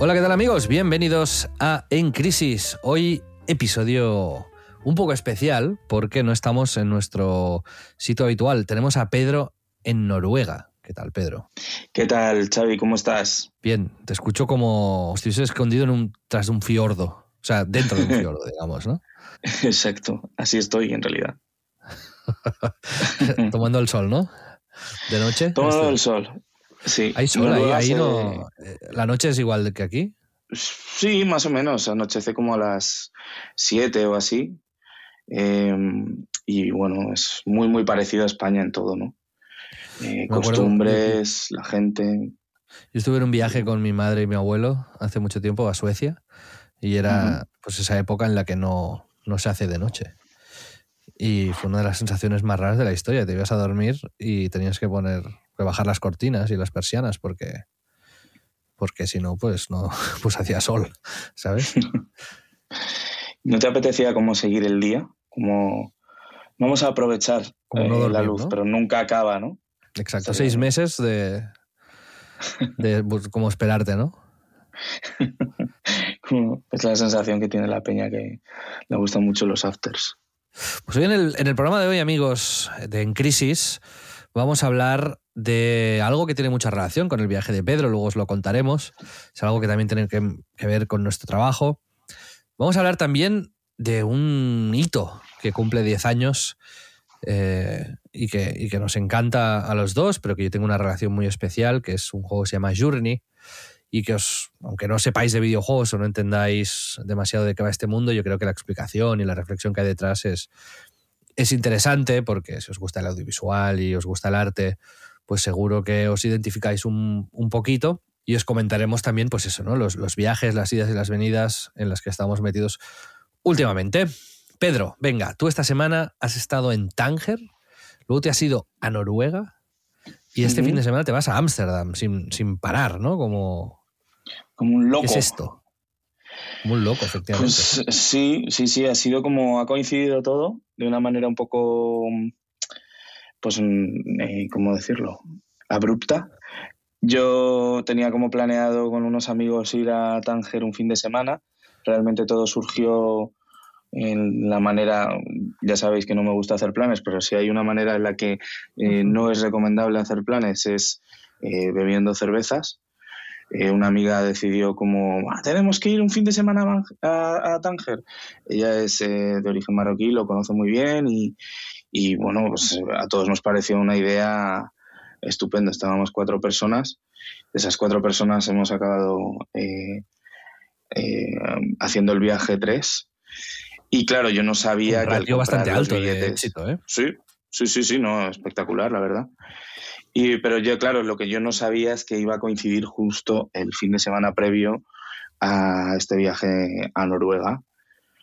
Hola, ¿qué tal amigos? Bienvenidos a En Crisis. Hoy episodio un poco especial porque no estamos en nuestro sitio habitual. Tenemos a Pedro en Noruega. ¿Qué tal, Pedro? ¿Qué tal, Xavi? ¿Cómo estás? Bien, te escucho como si estuviese escondido en un, tras un fiordo. O sea, dentro de un fiordo, digamos, ¿no? Exacto, así estoy en realidad. Tomando el sol, ¿no? De noche. Tomando el sol. Sí. ¿Hay sol ahí? Noruega ahí se- no... eh, ¿La noche es igual que aquí? Sí, más o menos. Anochece como a las 7 o así. Eh, y bueno, es muy, muy parecido a España en todo, ¿no? Eh, acuerdo- costumbres, la gente. Yo estuve en un viaje con mi madre y mi abuelo hace mucho tiempo a Suecia y era pues esa época en la que no, no se hace de noche. Y fue una de las sensaciones más raras de la historia. Te ibas a dormir y tenías que poner, que bajar las cortinas y las persianas porque, porque si no, pues no, pues hacía sol, ¿sabes? ¿No te apetecía como seguir el día? Como vamos a aprovechar Como no eh, la luz, ¿no? pero nunca acaba, ¿no? Exacto, seis meses de, de pues, como esperarte, ¿no? Es la sensación que tiene la peña que le gustan mucho los afters. Pues hoy en el, en el programa de hoy, amigos de En Crisis, vamos a hablar de algo que tiene mucha relación con el viaje de Pedro, luego os lo contaremos. Es algo que también tiene que, ver con nuestro trabajo. Vamos a hablar también de un hito que cumple 10 años eh, y, que, y que nos encanta a los dos, pero que yo tengo una relación muy especial, que es un juego que se llama Journey y que os, aunque no sepáis de videojuegos o no entendáis demasiado de qué va este mundo, yo creo que la explicación y la reflexión que hay detrás es, es interesante porque si os gusta el audiovisual y os gusta el arte, pues seguro que os identificáis un, un poquito y os comentaremos también, pues eso, ¿no? Los, los viajes, las idas y las venidas en las que estamos metidos últimamente. Pedro, venga, tú esta semana has estado en Tánger, luego te has ido a Noruega y este fin de semana te vas a Ámsterdam sin, sin parar, ¿no? Como, Como un loco. ¿Qué es esto? Muy loco, efectivamente. Pues sí, sí, sí, ha sido como, ha coincidido todo de una manera un poco, pues, mm, eh, ¿cómo decirlo? Abrupta. Yo tenía como planeado con unos amigos ir a Tánger un fin de semana. Realmente todo surgió en la manera, ya sabéis que no me gusta hacer planes, pero si hay una manera en la que eh, no es recomendable hacer planes es eh, bebiendo cervezas. Eh, una amiga decidió como, "Ah, tenemos que ir un fin de semana a, a- Tánger. Ella es eh, de origen marroquí, lo conoce muy bien y, y, bueno, pues a todos nos pareció una idea estupenda. Estábamos cuatro personas. De esas cuatro personas hemos acabado eh, haciendo el viaje tres. Y claro, yo no sabía un que al ratio bastante comprar los alto de billetes- éxito, ¿eh? Sí, sí, sí, sí, no, espectacular, la verdad. Y, pero yo, claro, lo que yo no sabía es que iba a coincidir justo el fin de semana previo a este viaje a Noruega,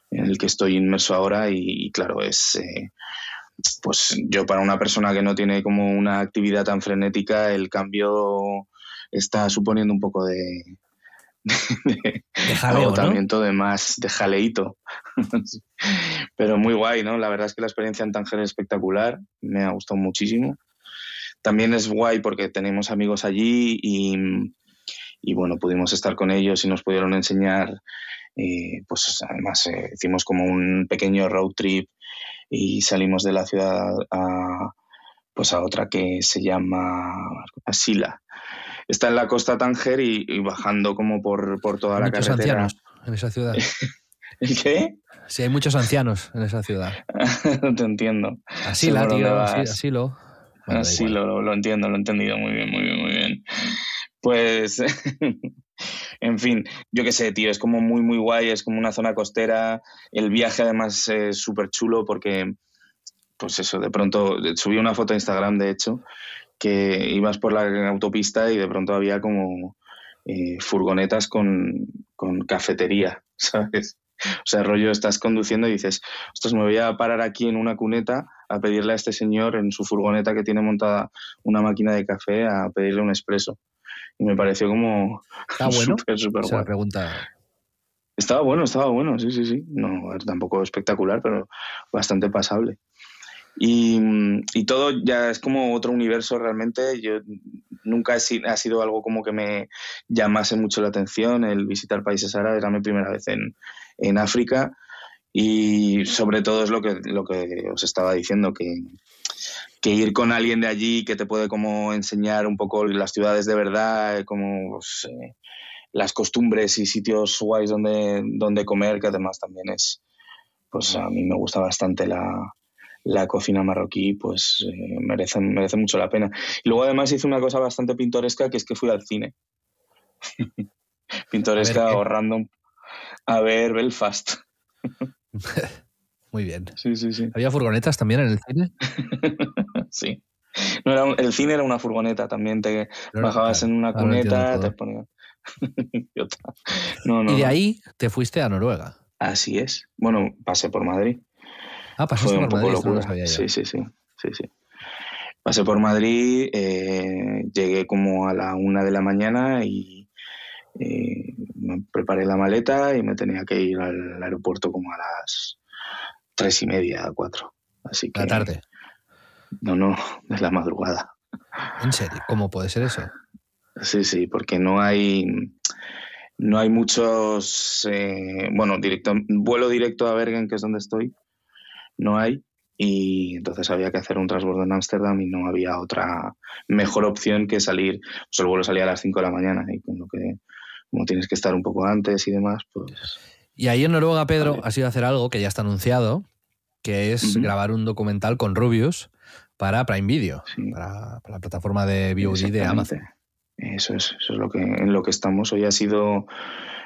en el que estoy inmerso ahora y, y claro, es, eh, pues yo para una persona que no tiene como una actividad tan frenética, el cambio está suponiendo un poco de, de, De jaleo, ¿no? agotamiento, de más, de jaleíto. Pero muy guay, ¿no? La verdad es que la experiencia en Tánger es espectacular, me ha gustado muchísimo. También es guay porque tenemos amigos allí y, y bueno, pudimos estar con ellos y nos pudieron enseñar, eh, pues además eh, hicimos como un pequeño road trip y salimos de la ciudad a, pues a otra que se llama Asila. Está en la costa Tánger y, y bajando como por, por toda Hay la muchos carretera. ancianos en esa ciudad. ¿El qué? Sí, hay muchos ancianos en esa ciudad. no te entiendo. Así Sé la, por dónde tío, asilo. Bueno, igual. lo, lo entiendo, lo he entendido muy bien, muy bien, muy bien. Pues, en fin, yo qué sé, tío, es como muy, muy guay, es como una zona costera. El viaje además es súper chulo porque, pues eso, de pronto subí una foto a Instagram, de hecho, que ibas por la autopista y de pronto había como eh, furgonetas con, con cafetería, ¿sabes? O sea, rollo, estás conduciendo y dices, ostras, me voy a parar aquí en una cuneta a pedirle a este señor en su furgoneta que tiene montada una máquina de café a pedirle un expreso. Y me pareció como ¿Está bueno? la guay. pregunta. Estaba bueno, estaba bueno, sí, sí, sí. No, tampoco espectacular, pero bastante pasable. Y, y todo ya es como otro universo realmente. Yo nunca he ha sido algo como que me llamase mucho la atención el visitar países árabes. Era mi primera vez en, en África y sobre todo es lo que, lo que os estaba diciendo, que, que ir con alguien de allí que te puede como enseñar un poco las ciudades de verdad, eh, como pues, eh, las costumbres y sitios guays donde, donde comer, que además también es, pues a mí me gusta bastante la, la cocina marroquí, pues eh, merece, merece mucho la pena. Y luego además hice una cosa bastante pintoresca, que es que fui al cine. pintoresca o random a ver Belfast. Muy bien. Sí, sí, sí. ¿Había furgonetas también en el cine? sí. No era un- el cine era una furgoneta, también te No, bajabas en una cuneta, te ponían. No, no, Y de ahí te fuiste a Noruega. Así es. Bueno, pasé por Madrid. Ah, pasaste Fue un por poco Madrid, lo locura. sabía. Sí, sí, sí, sí, sí. Pasé por Madrid, eh, llegué como a la una de la mañana y eh, me preparé la maleta y me tenía que ir al aeropuerto como a las tres y media, cuatro. Así que La tarde. no, no, es la madrugada. ¿En serio? ¿Cómo puede ser eso? Sí, sí, porque no hay no hay muchos eh, bueno, directo vuelo directo a Bergen, que es donde estoy, no hay y entonces había que hacer un transbordo en Ámsterdam y no había otra mejor opción que salir, pues el vuelo salía a las 5 de la mañana y con lo que como tienes que estar un poco antes y demás, pues Y ahí en Noruega, Pedro, Vale. has ido a hacer algo que ya está anunciado, que es grabar un documental con Rubius para Prime Video, Sí. para, para la plataforma de VOD de. Amazon. Eso es, eso es lo que, en lo que estamos. Hoy ha sido,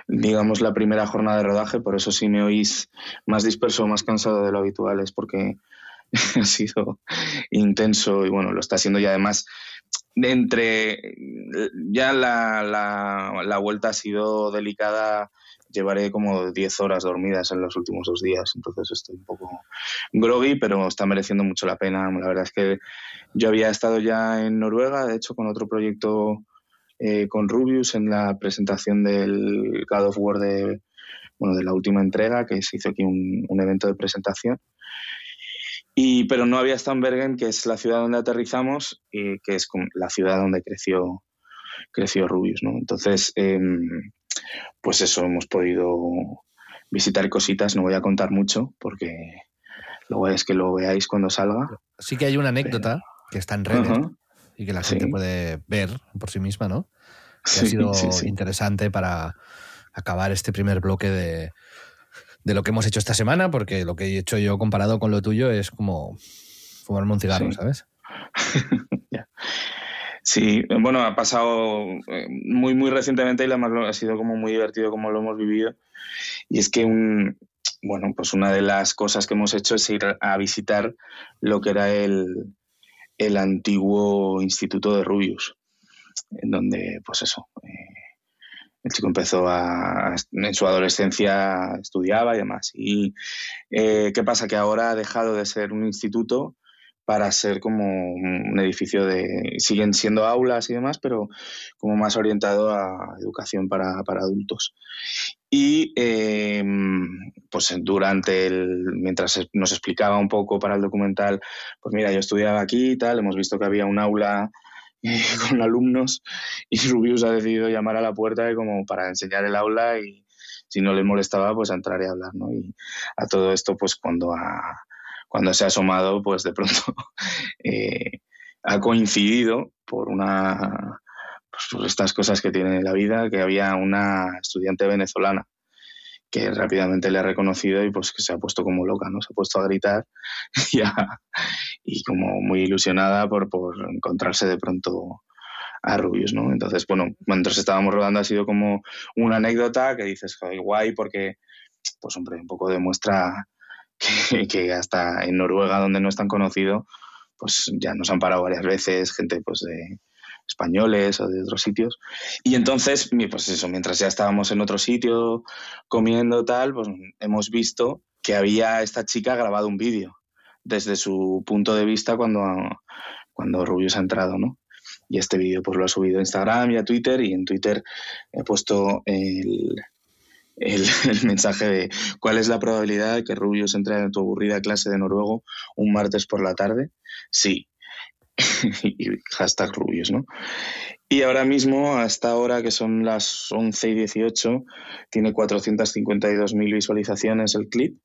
digamos, la primera jornada de rodaje, por eso si me oís más disperso, más cansado de lo habitual, es porque ha sido intenso y bueno, lo está siendo y además entre ya la, la, la vuelta ha sido delicada llevaré como 10 horas dormidas en los últimos dos días, entonces estoy un poco groggy, pero está mereciendo mucho la pena. La verdad es que yo había estado ya en Noruega, de hecho, con otro proyecto eh, con Rubius en la presentación del God of War de, bueno, de la última entrega, que se hizo aquí un, un evento de presentación. Y, pero no había estado en Bergen, que es la ciudad donde aterrizamos, y que es la ciudad donde creció, creció Rubius. ¿no? Entonces, em, pues eso, hemos podido visitar cositas, no voy a contar mucho, porque lo guay es que lo veáis cuando salga. Sí que hay una anécdota que está en redes y que la gente Sí. puede ver por sí misma, ¿no? Que Sí, ha sido sí. interesante para acabar este primer bloque de, de lo que hemos hecho esta semana, porque lo que he hecho yo comparado con lo tuyo es como fumarme un cigarro, Sí. ¿sabes? Sí, bueno, ha pasado eh, muy, muy recientemente y además ha sido como muy divertido como lo hemos vivido. Y es que un, bueno, pues una de las cosas que hemos hecho es ir a visitar lo que era el, el antiguo instituto de Rubius, en donde, pues eso, eh, el chico empezó a, en su adolescencia estudiaba y demás. Y eh, qué pasa que ahora ha dejado de ser un instituto para ser como un edificio de... Siguen siendo aulas y demás, pero como más orientado a educación para, para adultos. Y eh, pues durante el... Mientras nos explicaba un poco para el documental, pues mira, yo estudiaba aquí y tal, hemos visto que había un aula con alumnos y Rubius ha decidido llamar a la puerta como para enseñar el aula y si no le molestaba, pues a entrar y hablar, ¿no? Y a todo esto, pues cuando, ha, cuando se ha asomado, pues de pronto eh, ha coincidido por una pues, por estas cosas que tiene la vida, que había una estudiante venezolana que rápidamente le ha reconocido y pues que se ha puesto como loca, ¿no? Se ha puesto a gritar y, como muy ilusionada por, por encontrarse de pronto a Rubius, ¿no? Entonces, bueno, mientras estábamos rodando ha sido como una anécdota que dices, joder, guay, porque, pues hombre, un poco demuestra que, que, hasta en Noruega, donde no es tan conocido, pues ya nos han parado varias veces gente, pues de españoles o de otros sitios. Y entonces, pues eso, mientras ya estábamos en otro sitio comiendo tal, pues hemos visto que había esta chica grabado un vídeo desde su punto de vista cuando, cuando Rubius ha entrado, ¿no? Y este vídeo pues lo ha subido a Instagram y a Twitter y en Twitter he puesto el, el, mensaje de cuál es la probabilidad de que Rubius entre en tu aburrida clase de noruego un martes por la tarde. Sí. y hashtag Rubius, ¿no? Y ahora mismo, hasta ahora, que son las 11 y 18, tiene 452.000 visualizaciones el clip,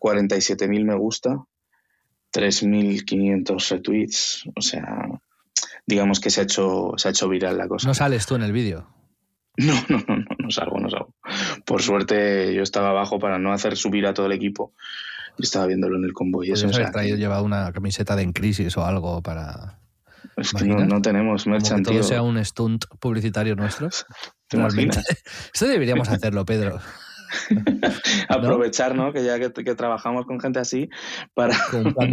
47.000 me gusta, 3.500 retweets, o sea, digamos que se ha hecho, se ha hecho viral la cosa. ¿No sales tú en el vídeo? No, no, no, no, no salgo, no salgo. Por suerte yo estaba abajo para no hacer subir a todo el equipo. Yo estaba viéndolo en el convoy. Eso, haber traído, llevado una camiseta de En Crisis o algo para... Es que no, no, tenemos merchan, que todo sea un stunt publicitario nuestro. ¿Te imaginas? Esto deberíamos hacerlo, Pedro. Aprovechar, ¿no? Que ya que, que, trabajamos con gente así para,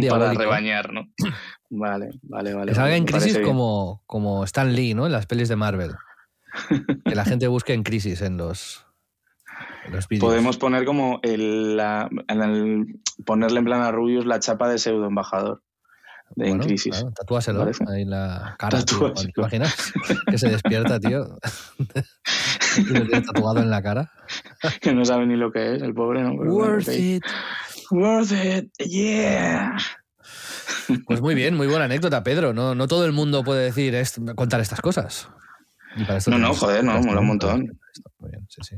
para rebañar, ¿no? Vale, vale, vale. Que salga en crisis como, como Stan Lee, ¿no? En las pelis de Marvel. que la gente busque en crisis en los. Podemos poner como el, la, en el, ponerle en plan a Rubius la chapa de pseudo embajador de bueno, en crisis. Claro, tatúaselo ahí en la cara. Tío, ¿Te imaginas? que se despierta, tío. y lo tiene tatuado en la cara. que no sabe ni lo que es, el pobre, ¿no? Pero Worth it. Worth it, yeah. Pues muy bien, muy buena anécdota, Pedro. No, no todo el mundo puede decir contar estas cosas. no, no, joder, no, mola un montón. Muy bien, sí, sí.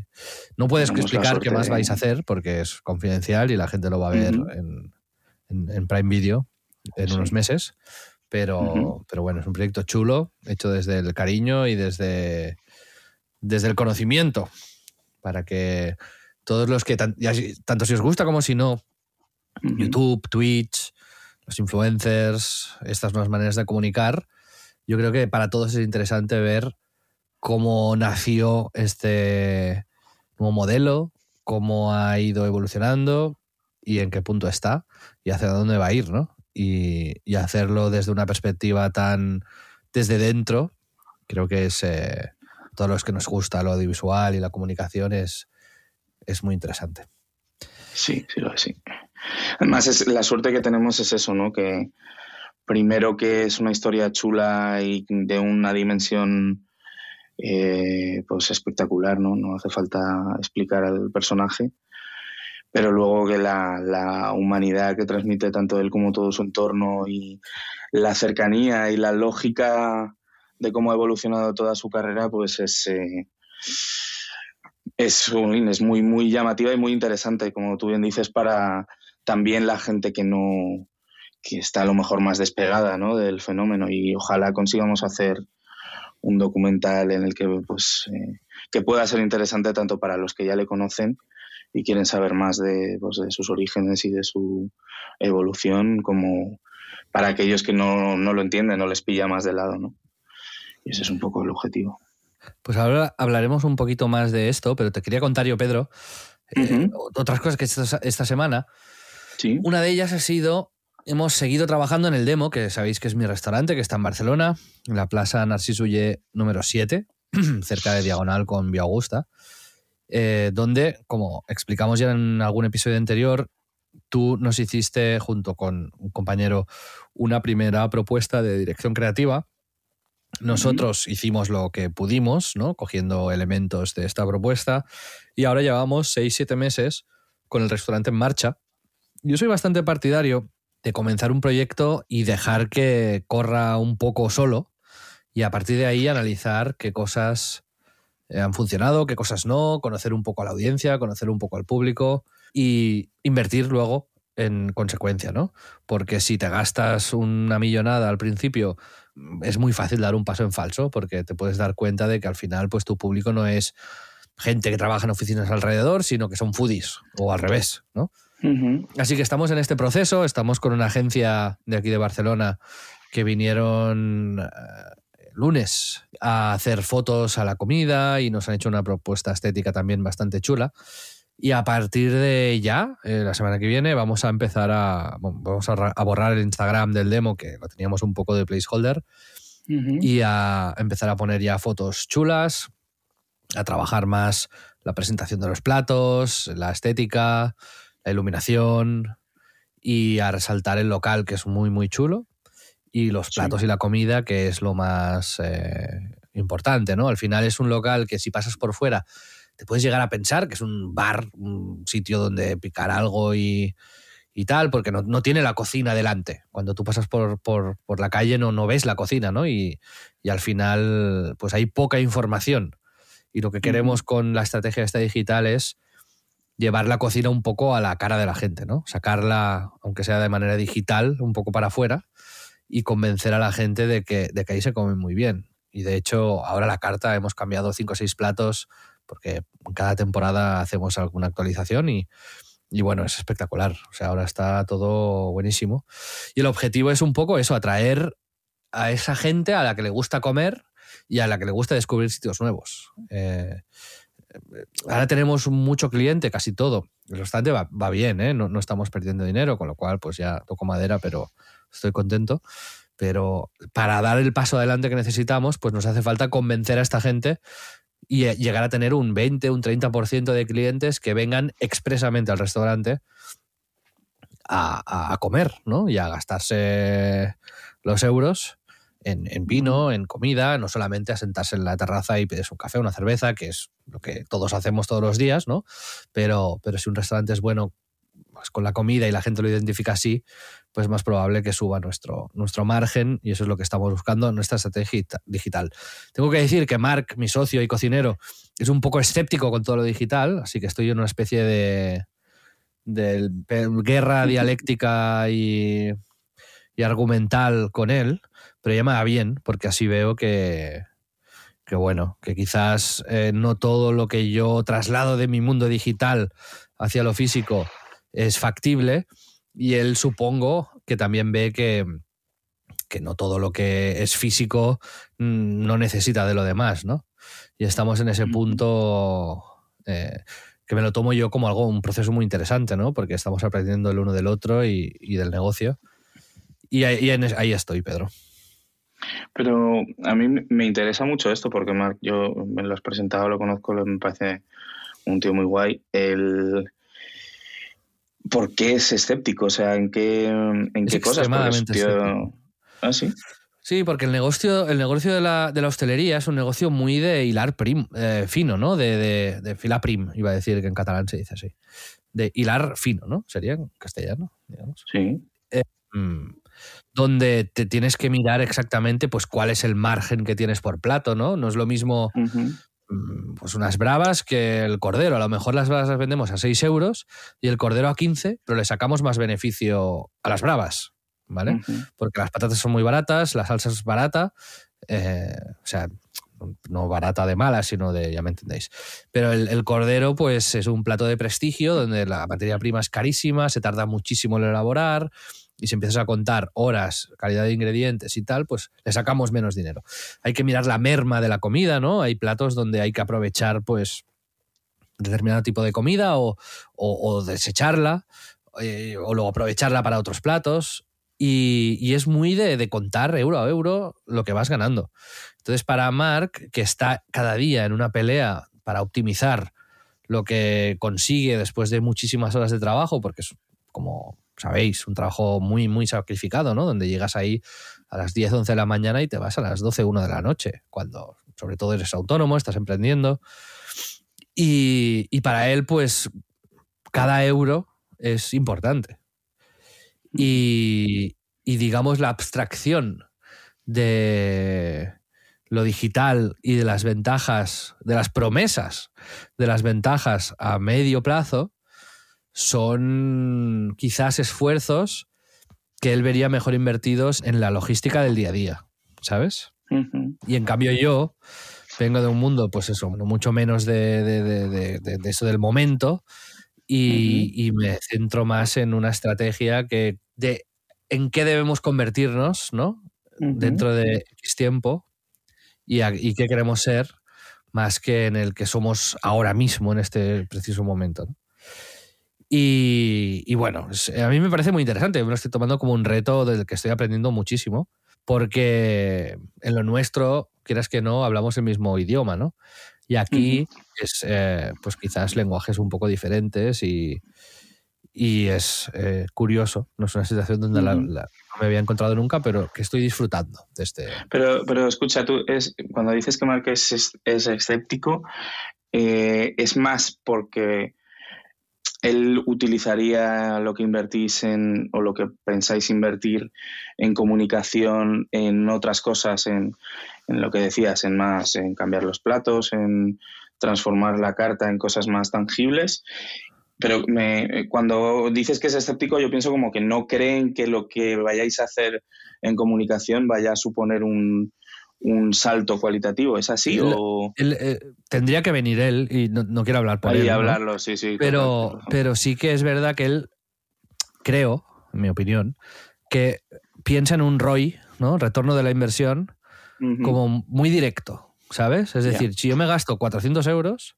No puedes Tenemos explicar qué más vais a hacer porque es confidencial y la gente lo va a ver uh -huh. en, en, en, Prime Video en sí. unos meses. Pero, uh -huh. pero bueno, es un proyecto chulo, hecho desde el cariño y desde, desde el conocimiento, para que todos los que, tanto si os gusta como si no, uh -huh. YouTube, Twitch, los influencers, estas nuevas maneras de comunicar, yo creo que para todos es interesante ver cómo nació este nuevo modelo, cómo ha ido evolucionando y en qué punto está y hacia dónde va a ir, ¿no? Y, y hacerlo desde una perspectiva tan desde dentro, creo que es eh, todos los que nos gusta lo audiovisual y la comunicación es, es muy interesante. Sí, sí, sí. Además, es, la suerte que tenemos es eso, ¿no? Que primero que es una historia chula y de una dimensión eh, pues espectacular, ¿no? No hace falta explicar al personaje. Pero luego que la, humanidad que transmite tanto él como todo su entorno y la cercanía y la lógica de cómo ha evolucionado toda su carrera, pues es, eh, es, es muy, muy llamativa y muy interesante, como tú bien dices, para también la gente que no que está a lo mejor más despegada ¿no? del fenómeno y ojalá consigamos hacer un documental en el que pues eh, que pueda ser interesante tanto para los que ya le conocen y quieren saber más de, pues, de sus orígenes y de su evolución como para aquellos que no, no lo entienden no les pilla más de lado ¿no? y ese es un poco el objetivo pues ahora hablaremos un poquito más de esto pero te quería contar yo Pedro uh -huh. eh, otras cosas que esta, esta semana ¿Sí? una de ellas ha sido hemos seguido trabajando en el Demo, que sabéis que es mi restaurante, que está en Barcelona, en la Plaza Narciso Uller número 7, cerca de Diagonal con Vía Augusta, eh, donde, como explicamos ya en algún episodio anterior, tú nos hiciste, junto con un compañero, una primera propuesta de dirección creativa. Nosotros uh -huh. hicimos lo que pudimos, ¿no? cogiendo elementos de esta propuesta, y ahora llevamos 6-7 meses con el restaurante en marcha. Yo soy bastante partidario de comenzar un proyecto y dejar que corra un poco solo y a partir de ahí analizar qué cosas eh, han funcionado, qué cosas no, conocer un poco a la audiencia, conocer un poco al público y invertir luego en consecuencia, ¿no? Porque si te gastas una millonada al principio, es muy fácil dar un paso en falso, porque te puedes dar cuenta de que al final, pues tu público no es gente que trabaja en oficinas alrededor, sino que son foodies, o al revés, ¿no? Así que estamos en este proceso, estamos con una agencia de aquí de Barcelona que vinieron eh, lunes a hacer fotos a la comida y nos han hecho una propuesta estética también bastante chula. Y a partir de ya, eh, la semana que viene, vamos a empezar a, vamos a, borrar el Instagram del demo, que lo teníamos un poco de placeholder, y a empezar a poner ya fotos chulas, a trabajar más la presentación de los platos, la estética, la iluminación y a resaltar el local, que es muy, muy chulo, y los platos y la comida, que es lo más eh, importante, ¿no? Al final es un local que si pasas por fuera te puedes llegar a pensar que es un bar, un sitio donde picar algo y, tal, porque no, tiene la cocina delante. Cuando tú pasas por, por, la calle no, no ves la cocina, ¿no? Y, y, al final, pues hay poca información. Y lo que queremos con la estrategia esta digital es llevar la cocina un poco a la cara de la gente, ¿no? Sacarla, aunque sea de manera digital, un poco para afuera y convencer a la gente de que, de que ahí se come muy bien. Y de hecho, ahora la carta hemos cambiado cinco o seis platos porque cada temporada hacemos alguna actualización y, bueno, es espectacular. O sea, ahora está todo buenísimo. Y el objetivo es un poco eso, atraer a esa gente a la que le gusta comer y a la que le gusta descubrir sitios nuevos. Eh, ahora tenemos mucho cliente, casi todo. El restante va, bien, ¿eh? no, estamos perdiendo dinero, con lo cual pues ya toco madera, pero estoy contento. Pero para dar el paso adelante que necesitamos, pues nos hace falta convencer a esta gente y eh, llegar a tener un 20, un 30% de clientes que vengan expresamente al restaurante a, comer, ¿no? Y a gastarse los euros en, vino, en comida, no solamente a sentarse en la terraza y pedir un café, una cerveza, que es lo que todos hacemos todos los días, ¿no? Pero, pero si un restaurante es bueno pues, con la comida y la gente lo identifica así, pues más probable que suba nuestro, nuestro margen y eso es lo que estamos buscando en nuestra estrategia digital. Tengo que decir que Mark, mi socio y cocinero, es un poco escéptico con todo lo digital, así que estoy en una especie de, guerra dialéctica y, argumental con él, pero ya me va bien, porque así veo que, que bueno, que quizás eh, no todo lo que yo traslado de mi mundo digital hacia lo físico es factible y él supongo que también ve que, que no todo lo que es físico mm, no necesita de lo demás, ¿no? Y estamos en ese punto eh, que me lo tomo yo como algo, un proceso muy interesante, ¿no? Porque estamos aprendiendo el uno del otro y, del negocio. Y, ahí, ahí estoy, Pedro. Pero a mí me interesa mucho esto porque Mark, yo me lo has presentado, lo conozco, me parece un tío muy guay. El, ¿Por qué es escéptico? O sea, ¿en qué, en qué cosas? ¿Ah, sí? Sí, porque el negocio, el negocio de la, de la hostelería es un negocio muy de hilar prim, eh, fino, ¿no? De, de, de fila prim, iba a decir que en catalán se dice así. De hilar fino, ¿no? Sería en castellano, digamos. Sí. Eh, mm, donde te tienes que mirar exactamente pues cuál es el margen que tienes por plato, ¿no? No es lo mismo Mm, pues unas bravas que el cordero. A lo mejor las bravas las vendemos a 6 euros y el cordero a 15, pero le sacamos más beneficio a las bravas, ¿vale? Porque las patatas son muy baratas, la salsa es barata, eh, o sea, no barata de mala, sino de, ya me entendéis. Pero el, el, cordero, pues es un plato de prestigio donde la materia prima es carísima, se tarda muchísimo en elaborar, y si empiezas a contar horas, calidad de ingredientes y tal, pues le sacamos menos dinero. Hay que mirar la merma de la comida, ¿no? Hay platos donde hay que aprovechar, pues, determinado tipo de comida o, desecharla eh, o luego aprovecharla para otros platos. Y, es muy de, de, contar euro a euro lo que vas ganando. Entonces, para Mark, que está cada día en una pelea para optimizar lo que consigue después de muchísimas horas de trabajo, porque es como sabéis, un trabajo muy, muy sacrificado, ¿no? Donde llegas ahí a las 10, 11 de la mañana y te vas a las 12, 1 de la noche, cuando sobre todo eres autónomo, estás emprendiendo. Y, para él, pues, cada euro es importante. Y, y digamos, la abstracción de, lo digital y de las ventajas, de las promesas de las ventajas a medio plazo, son quizás esfuerzos que él vería mejor invertidos en la logística del día a día, ¿sabes? Y en cambio yo vengo de un mundo, pues eso, mucho menos de, de- de- eso del momento y, y me centro más en una estrategia que de en qué debemos convertirnos, ¿no? Dentro de X tiempo y, a- y qué queremos ser más que en el que somos ahora mismo, en este preciso momento. ¿no? Y, y bueno, a mí me parece muy interesante, me lo estoy tomando como un reto del que estoy aprendiendo muchísimo, porque en lo nuestro, quieras que no, hablamos el mismo idioma, ¿no? Y aquí es, eh, pues quizás lenguajes un poco diferentes y, y es eh, curioso, no es una situación donde la- no me había encontrado nunca, pero que estoy disfrutando de este... Pero, pero escucha, tú es, cuando dices que Mark es, es, es escéptico, eh, es más porque él utilizaría lo que invertís en, o lo que pensáis invertir en comunicación, en otras cosas, en, en lo que decías, en más, en cambiar los platos, en transformar la carta en cosas más tangibles. Pero me, cuando dices que es escéptico, yo pienso como que no creen que lo que vayáis a hacer en comunicación vaya a suponer un, un salto cualitativo. ¿Es así? El- o Él, eh, tendría que venir él, y no, no quiero hablar por ahí él. ¿no? hablarlo? Sí, sí. pero, pero sí que es verdad que él, creo, en mi opinión, que piensa en un ROI, ¿no? Retorno de la inversión, como muy directo, ¿sabes? Es decir, si yo me gasto 400 euros,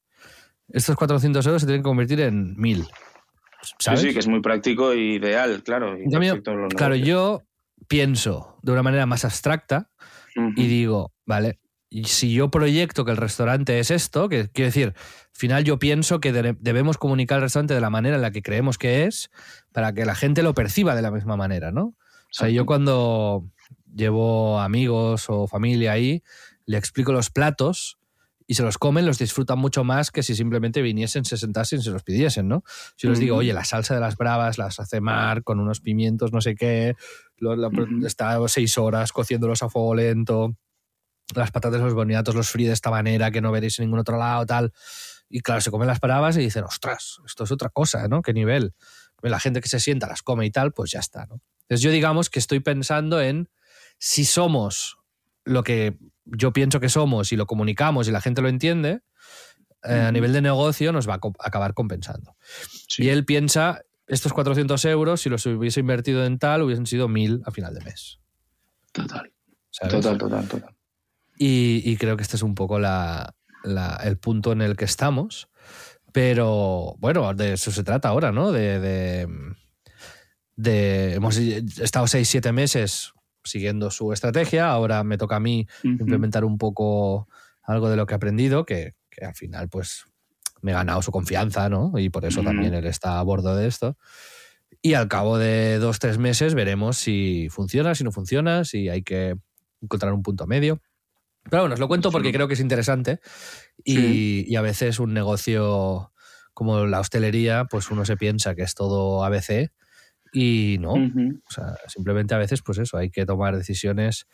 estos 400 euros se tienen que convertir en 1000. ¿Sabes? Sí, sí, que es muy práctico y ideal, claro. y claro, yo pienso de una manera más abstracta Y digo, vale, si yo proyecto que el restaurante es esto, que quiero decir, al final yo pienso que de- debemos comunicar al restaurante de la manera en la que creemos que es, para que la gente lo perciba de la misma manera, ¿no? O sea, yo cuando llevo amigos o familia ahí, le explico los platos y se los comen, los disfrutan mucho más que si simplemente viniesen, se sentasen y se los pidiesen, ¿no? Si yo les digo, oye, la salsa de las bravas las hace Mar con unos pimientos, no sé qué, lo- la- seis horas cociéndolos a fuego lento, las patatas, los boniatos, los fríe de esta manera que no veréis en ningún otro lado, tal. Y claro, se comen las bravas y dicen, ostras, esto es otra cosa, ¿no? ¿Qué nivel? La gente que se sienta, las come y tal, pues ya está, ¿no? Entonces yo digamos que estoy pensando en si somos lo que yo pienso que somos y lo comunicamos y la gente lo entiende, eh, a nivel de negocio nos va a acabar compensando. Sí. Y él piensa, estos 400 euros, si los hubiese invertido en tal, hubiesen sido 1000 a final de mes. Total, ¿sabes? total, total, total. Y, y creo que este es un poco la- la- el punto en el que estamos. Pero bueno, de eso se trata ahora, ¿no? De, de, de- hemos estado 6-7 meses siguiendo su estrategia, ahora me toca a mí implementar un poco algo de lo que he aprendido, que, que al final pues me he ganado su confianza, ¿no? Y por eso Ujú. también él está a bordo de esto. Y al cabo de dos, tres meses veremos si funciona, si no funciona, si hay que encontrar un punto medio. Pero bueno, os lo cuento porque Sí. creo que es interesante y, Sí. y a veces un negocio como la hostelería, pues uno se piensa que es todo ABC y no. Ujú. O sea, simplemente a veces, pues eso, hay que tomar decisiones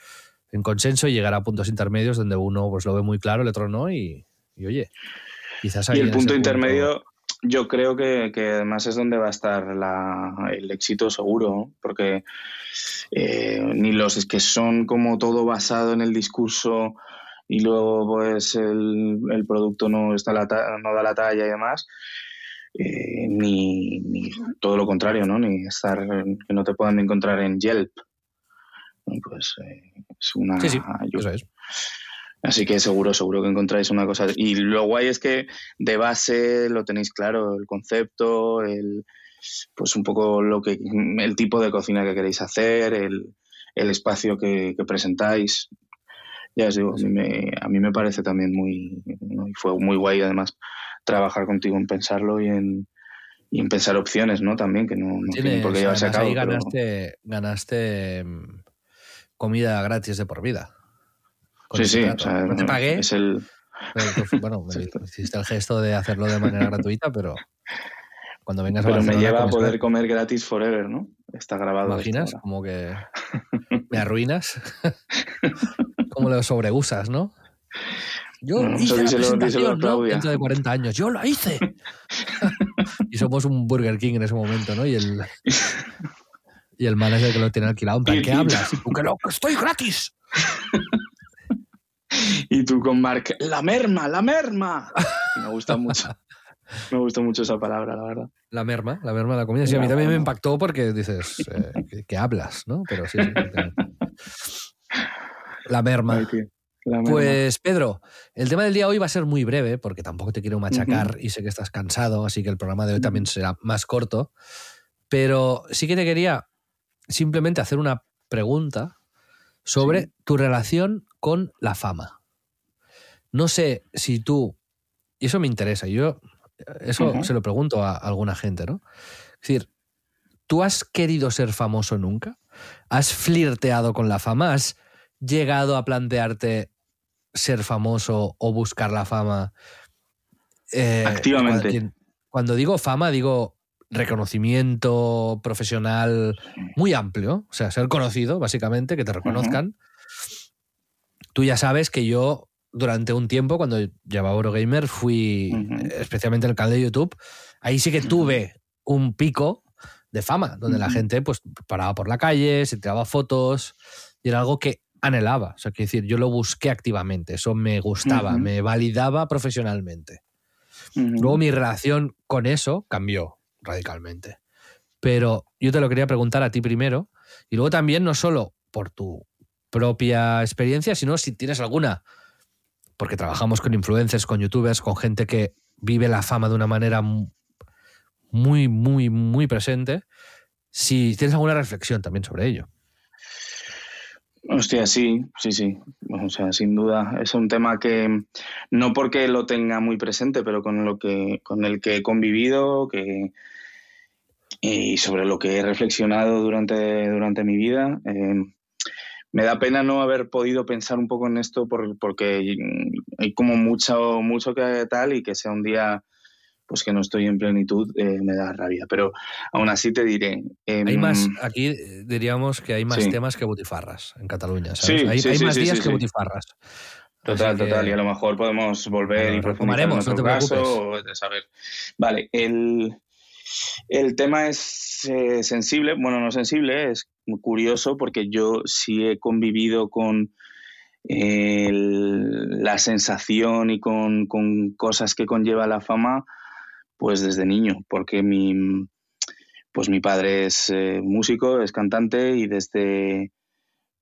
en consenso y llegar a puntos intermedios donde uno pues lo ve muy claro, el otro no, y, y oye, quizás Y el punto intermedio, yo creo que, que además es donde va a estar la- el éxito seguro, porque eh, ni los es que son como todo basado en el discurso y luego pues el, el producto no está la ta- no da la talla y demás. eh, ni, ni todo lo contrario, ¿no? Ni estar que no te puedan encontrar en Yelp. Pues eh, es una Sí, sí, eso es. Así que seguro, seguro que encontráis una cosa. Y lo guay es que de base lo tenéis claro, el concepto, el pues un poco lo que el tipo de cocina que queréis hacer, el, el espacio que, que presentáis. Ya os digo, a mí, me, a mí me parece también muy, y fue muy guay además trabajar contigo en pensarlo y en, y en pensar opciones, ¿no? También, que no, no Tienes, por qué llevarse a cabo. ahí pero- ganaste, ganaste mm, comida gratis de por vida. Sí, sí, o sea, no te pagué, es el, pero bueno, me hiciste el gesto de hacerlo de manera gratuita, pero cuando vengas a pero me Barcelona lleva a poder comer gratis forever, ¿no? Está grabado. ¿Te esto imaginas? Como que me arruinas. como lo sobreusas, ¿no? Yo hice la díselo- díselo a presentación, ¿no? Dentro de 40 años. Yo la hice. y somos un Burger King en ese momento, ¿no? Y el, y el manager que lo tiene alquilado, en plan, ¿qué hablas? Y tú, que no, que estoy gratis. Y tú con Mark, la merma, la merma. Me gusta mucho. Me gusta mucho esa palabra, la verdad. La merma, la merma de la comida. Sí, a mí también me impactó porque dices, eh, ¿qué, qué hablas? ¿no? Pero sí, sí. que- La merma. Ay. Pues Pedro, el tema del día hoy va a ser muy breve porque tampoco te quiero machacar y sé que estás cansado, así que el programa de hoy también será más corto. Pero sí que te quería simplemente hacer una pregunta sobre Sí. tu relación con la fama. No sé si tú, y eso me interesa, yo eso se lo pregunto a alguna gente, ¿no? Es decir, ¿tú has querido ser famoso nunca? ¿Has flirteado con la fama? ¿Has llegado a plantearte ser famoso o buscar la fama? Eh, Activamente. Cuando, cuando digo fama, digo reconocimiento profesional muy amplio, o sea, ser conocido, básicamente, que te reconozcan. Tú ya sabes que yo durante un tiempo, cuando llevaba Eurogamer, fui, especialmente en el canal de YouTube, ahí sí que tuve un pico de fama, donde la gente pues paraba por la calle, se tiraba fotos, y era algo que anhelaba. O sea, quiero decir, yo lo busqué activamente, eso me gustaba, me validaba profesionalmente. Luego mi relación con eso cambió radicalmente. Pero yo te lo quería preguntar a ti primero, y luego también no solo por tu propia experiencia, sino si tienes alguna, porque trabajamos con influencers, con youtubers, con gente que vive la fama de una manera mu- muy, muy, muy presente, si tienes alguna reflexión también sobre ello. Hostia, sí, sí, sí. O sea, sin duda. Es un tema que no porque lo tenga muy presente, pero con lo que, con el que he convivido, que y sobre lo que he reflexionado durante, durante mi vida. Eh, me da pena no haber podido pensar un poco en esto por, porque hay como mucho, mucho que tal y que sea un día pues que no estoy en plenitud, eh, me da rabia. Pero aún así te diré. eh, Hay más, aquí eh, diríamos que hay más Sí. temas que butifarras en Cataluña. ¿sabes? Sí, hay sí, hay más días que butifarras. Total, que- total. Y a lo mejor podemos volver Lo y profundizar en retomaremos, no otro te caso o saber. Vale, el, el tema es eh, sensible, bueno, no sensible, es curioso porque yo sí he convivido con eh, la sensación y con, cosas que conlleva la fama, pues desde niño, porque mi, pues mi padre es eh, músico, es cantante y desde,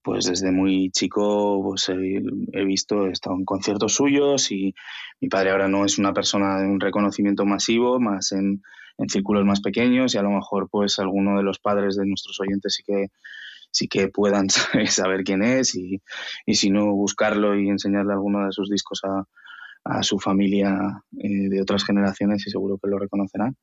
pues desde muy chico pues he, he visto, he estado en conciertos suyos y mi padre ahora no es una persona de un reconocimiento masivo, más en, en círculos más pequeños y a lo mejor pues alguno de los padres de nuestros oyentes sí que sí que puedan saber quién es y, y si no buscarlo y enseñarle alguno de sus discos a, a su familia eh, de otras generaciones y seguro que lo reconocerán.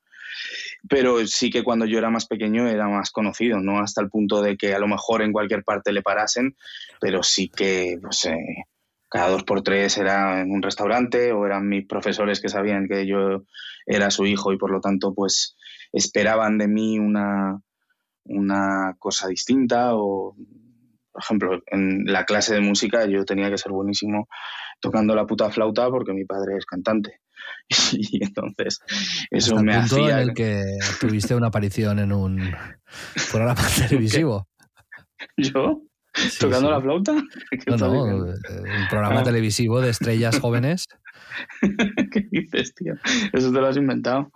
Pero sí que cuando yo era más pequeño era más conocido, no hasta el punto de que a lo mejor en cualquier parte le parasen, pero sí que pues, eh, cada dos por tres era en un restaurante o eran mis profesores que sabían que yo era su hijo y por lo tanto pues esperaban de mí una, una cosa distinta o por ejemplo en la clase de música yo tenía que ser buenísimo tocando la puta flauta porque mi padre es cantante. Y entonces eso Hasta me punto hacía en el que tuviste una aparición en un programa televisivo. yo Sí, tocando sí. la flauta ¿Qué No, no, eh, un programa Ah. televisivo de estrellas jóvenes. ¿Qué dices, tío? Eso te lo has inventado.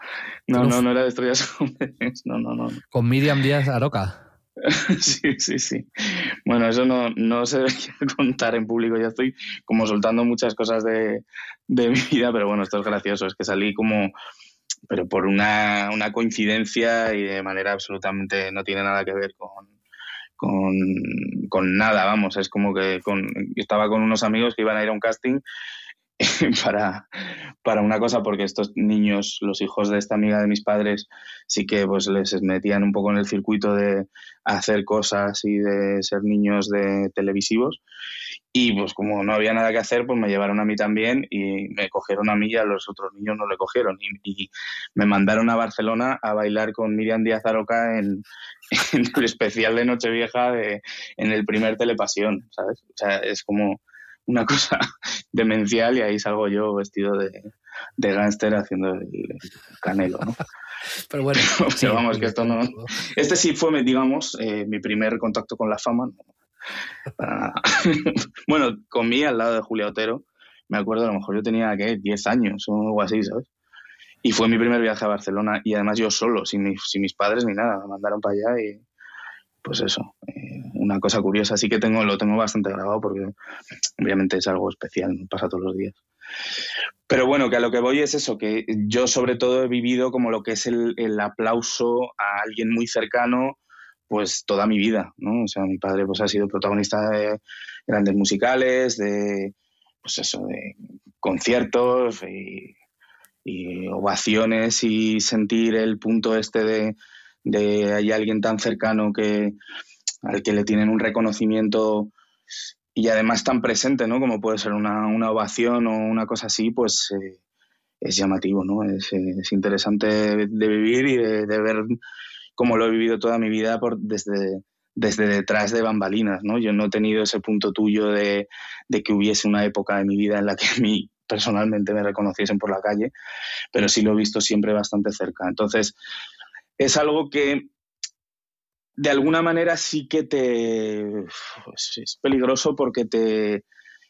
No, no no era de estrellas jóvenes. No, no, no. Con Miriam Díaz Aroca. Sí, sí, sí. Bueno, eso no, no se debería contar en público. Ya estoy como soltando muchas cosas de, de mi vida, pero bueno, esto es gracioso. Es que salí como, pero por una, una coincidencia y de manera absolutamente no tiene nada que ver con, con, con nada, vamos. Es como que con, estaba con unos amigos que iban a ir a un casting para, para una cosa, porque estos niños, los hijos de esta amiga de mis padres, sí que pues les metían un poco en el circuito de hacer cosas y de ser niños de televisivos. Y pues como no había nada que hacer, pues me llevaron a mí también y me cogieron a mí y a los otros niños no le cogieron. Y, me mandaron a Barcelona a bailar con Miriam Díaz Aroca en, en el especial de Nochevieja de, en el primer Telepasión, ¿sabes? O sea, es como una cosa demencial y ahí salgo yo vestido de, de gángster haciendo el canelo, ¿no? Pero bueno, sí, vamos, que esto no... Este sí fue, digamos, eh, mi primer contacto con la fama. bueno, comí al lado de Julia Otero. Me acuerdo, a lo mejor yo tenía, ¿qué? 10 años o algo así, ¿sabes? Y fue mi primer viaje a Barcelona y además yo solo, sin, mis, sin mis padres ni nada. Me mandaron para allá y pues eso, eh, una cosa curiosa. Así que tengo, lo tengo bastante grabado porque obviamente es algo especial, pasa todos los días. Pero bueno, que a lo que voy es eso, que yo sobre todo he vivido como lo que es el, el aplauso a alguien muy cercano, pues toda mi vida, ¿no? O sea, mi padre pues ha sido protagonista de grandes musicales, de, pues eso, de conciertos y ovaciones y sentir el punto este de, de hay alguien tan cercano que al que le tienen un reconocimiento y además tan presente, ¿no? Como puede ser una, una ovación o una cosa así, pues eh, es llamativo, ¿no? Es, es interesante de vivir y de, ver cómo lo he vivido toda mi vida por, desde, desde detrás de bambalinas, ¿no? Yo no he tenido ese punto tuyo de, de que hubiese una época de mi vida en la que mi, personalmente me reconociesen por la calle, pero sí lo he visto siempre bastante cerca. Entonces, es algo que de alguna manera sí que te pues, es peligroso porque te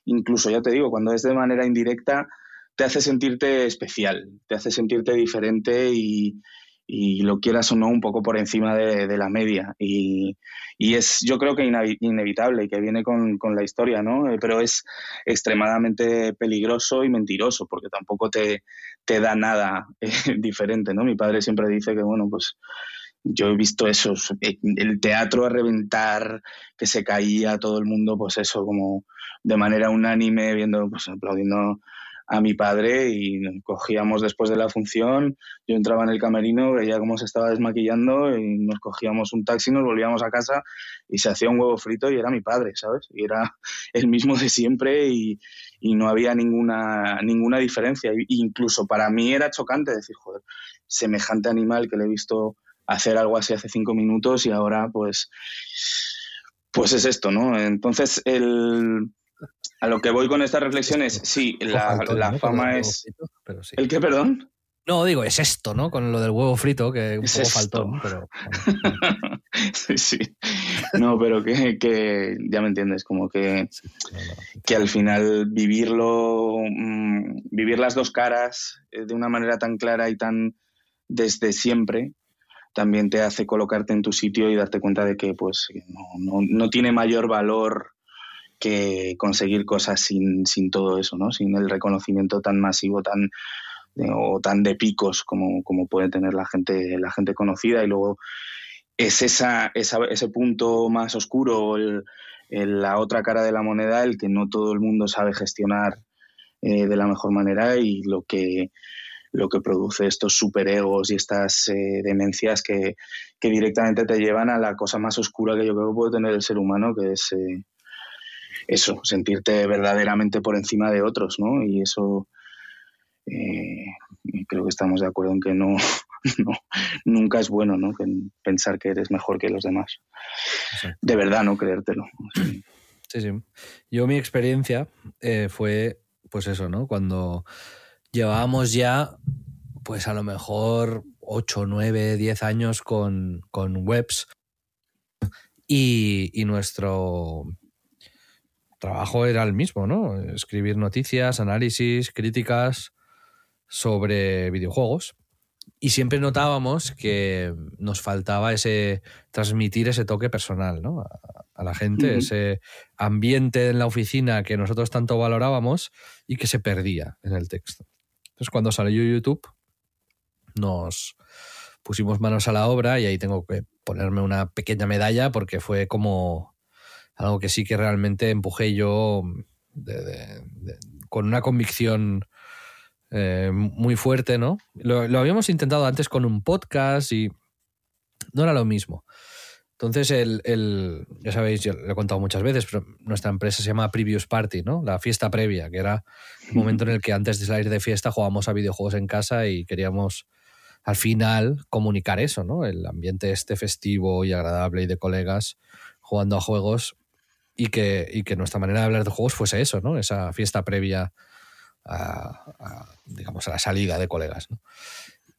incluso ya te digo cuando es de manera indirecta te hace sentirte especial te hace sentirte diferente y, y lo quieras o no un poco por encima de, de la media. Y, y, es yo creo que inevitable y que viene con, con, la historia no eh, pero es extremadamente peligroso y mentiroso porque tampoco te, te da nada eh, diferente no mi padre siempre dice que bueno pues yo he visto eso, eh, el teatro a reventar, que se caía todo el mundo, pues eso, como de manera unánime, viendo, pues aplaudiendo a mi padre y cogíamos después de la función, yo entraba en el camerino, veía cómo se estaba desmaquillando y nos cogíamos un taxi, nos volvíamos a casa y se hacía un huevo frito y era mi padre, ¿sabes? Y era el mismo de siempre y, y no había ninguna, ninguna diferencia. incluso para mí era chocante decir, joder, semejante animal que le he visto hacer algo así hace cinco minutos y ahora pues pues es esto, ¿no? Entonces el a lo que voy con estas reflexiones, sí, la, la fama es... Pero sí. ¿El qué, perdón? No, digo, es esto, ¿no? Con lo del huevo frito, que un Es poco esto. faltó. Pero, sí, sí. No, pero que, que ya me entiendes, como que, no, no. que al final vivirlo, mm, vivir las dos caras eh, de una manera tan clara y tan desde siempre, también te hace colocarte en tu sitio y darte cuenta de que pues no, no, no tiene mayor valor que conseguir cosas sin, sin, todo eso, ¿no? Sin el reconocimiento tan masivo, tan o tan de picos como, como puede tener la gente, la gente conocida. Y luego es esa, esa ese punto más oscuro, el, el, la otra cara de la moneda, el que no todo el mundo sabe gestionar eh, de la mejor manera y lo que lo que produce estos superegos y estas eh, demencias que, que, directamente te llevan a la cosa más oscura que yo creo que puede tener el ser humano, que es eh, eso, sentirte verdaderamente por encima de otros, ¿no? Y eso eh, creo que estamos de acuerdo en que no, no nunca es bueno, ¿no? Pensar que eres mejor que los demás. Exacto. De verdad, no creértelo. Sí, sí. sí. Yo mi experiencia eh, fue, pues eso, ¿no? Cuando llevábamos ya, pues a lo mejor 8, 9, 10 años con, con webs y, y nuestro trabajo era el mismo, ¿no? Escribir noticias, análisis, críticas sobre videojuegos. Y siempre notábamos que nos faltaba ese transmitir ese toque personal, ¿no? A, a la gente, uh -huh. ese ambiente en la oficina que nosotros tanto valorábamos y que se perdía en el texto. Entonces, cuando salió YouTube, nos pusimos manos a la obra y ahí tengo que ponerme una pequeña medalla porque fue como algo que sí que realmente empujé yo con una convicción eh, muy fuerte, ¿no? Lo, lo, habíamos intentado antes con un podcast y no era lo mismo. Entonces, el, el, ya sabéis, yo lo he contado muchas veces, pero nuestra empresa se llama Previous Party, ¿no? La fiesta previa, que era el momento en el que antes de salir de fiesta jugábamos a videojuegos en casa y queríamos al final comunicar eso, ¿no? El ambiente este festivo y agradable y de colegas jugando a juegos y que, y que nuestra manera de hablar de juegos fuese eso, ¿no? Esa fiesta previa a, digamos, a la salida de colegas.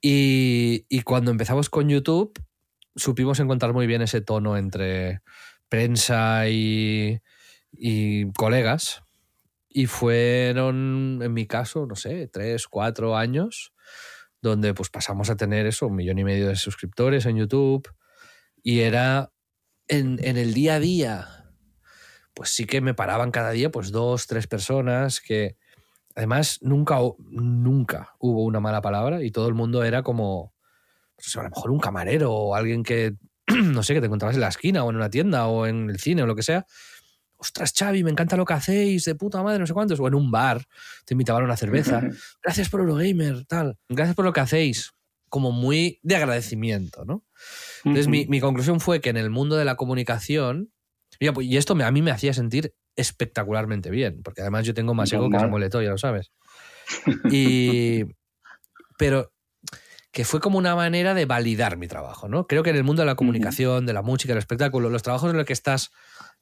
Y, y cuando empezamos con YouTube, supimos encontrar muy bien ese tono entre prensa y, y colegas. Y fueron, en mi caso, no sé, tres, cuatro años, donde pues pasamos a tener eso, un millón y medio de suscriptores en YouTube. Y era en, en el día a día, pues sí que me paraban cada día pues dos, tres personas que además nunca, nunca hubo una mala palabra y todo el mundo era como, pues, a lo mejor un camarero o alguien que, no sé, que te encontrabas en la esquina o en una tienda o en el cine o lo que sea. Ostras, Xavi, me encanta lo que hacéis, de puta madre, no sé cuántos. O en un bar, te invitaban a una cerveza. Gracias por Eurogamer, tal. Gracias por lo que hacéis. Como muy de agradecimiento, ¿no? Entonces, mi, mi conclusión fue que en el mundo de la comunicación, pues, y esto a mí me hacía sentir espectacularmente bien, porque además yo tengo más ego que Samuel ya lo sabes. Y, pero que fue como una manera de validar mi trabajo, ¿no? Creo que en el mundo de la comunicación, de la música, del espectáculo, los trabajos en los que estás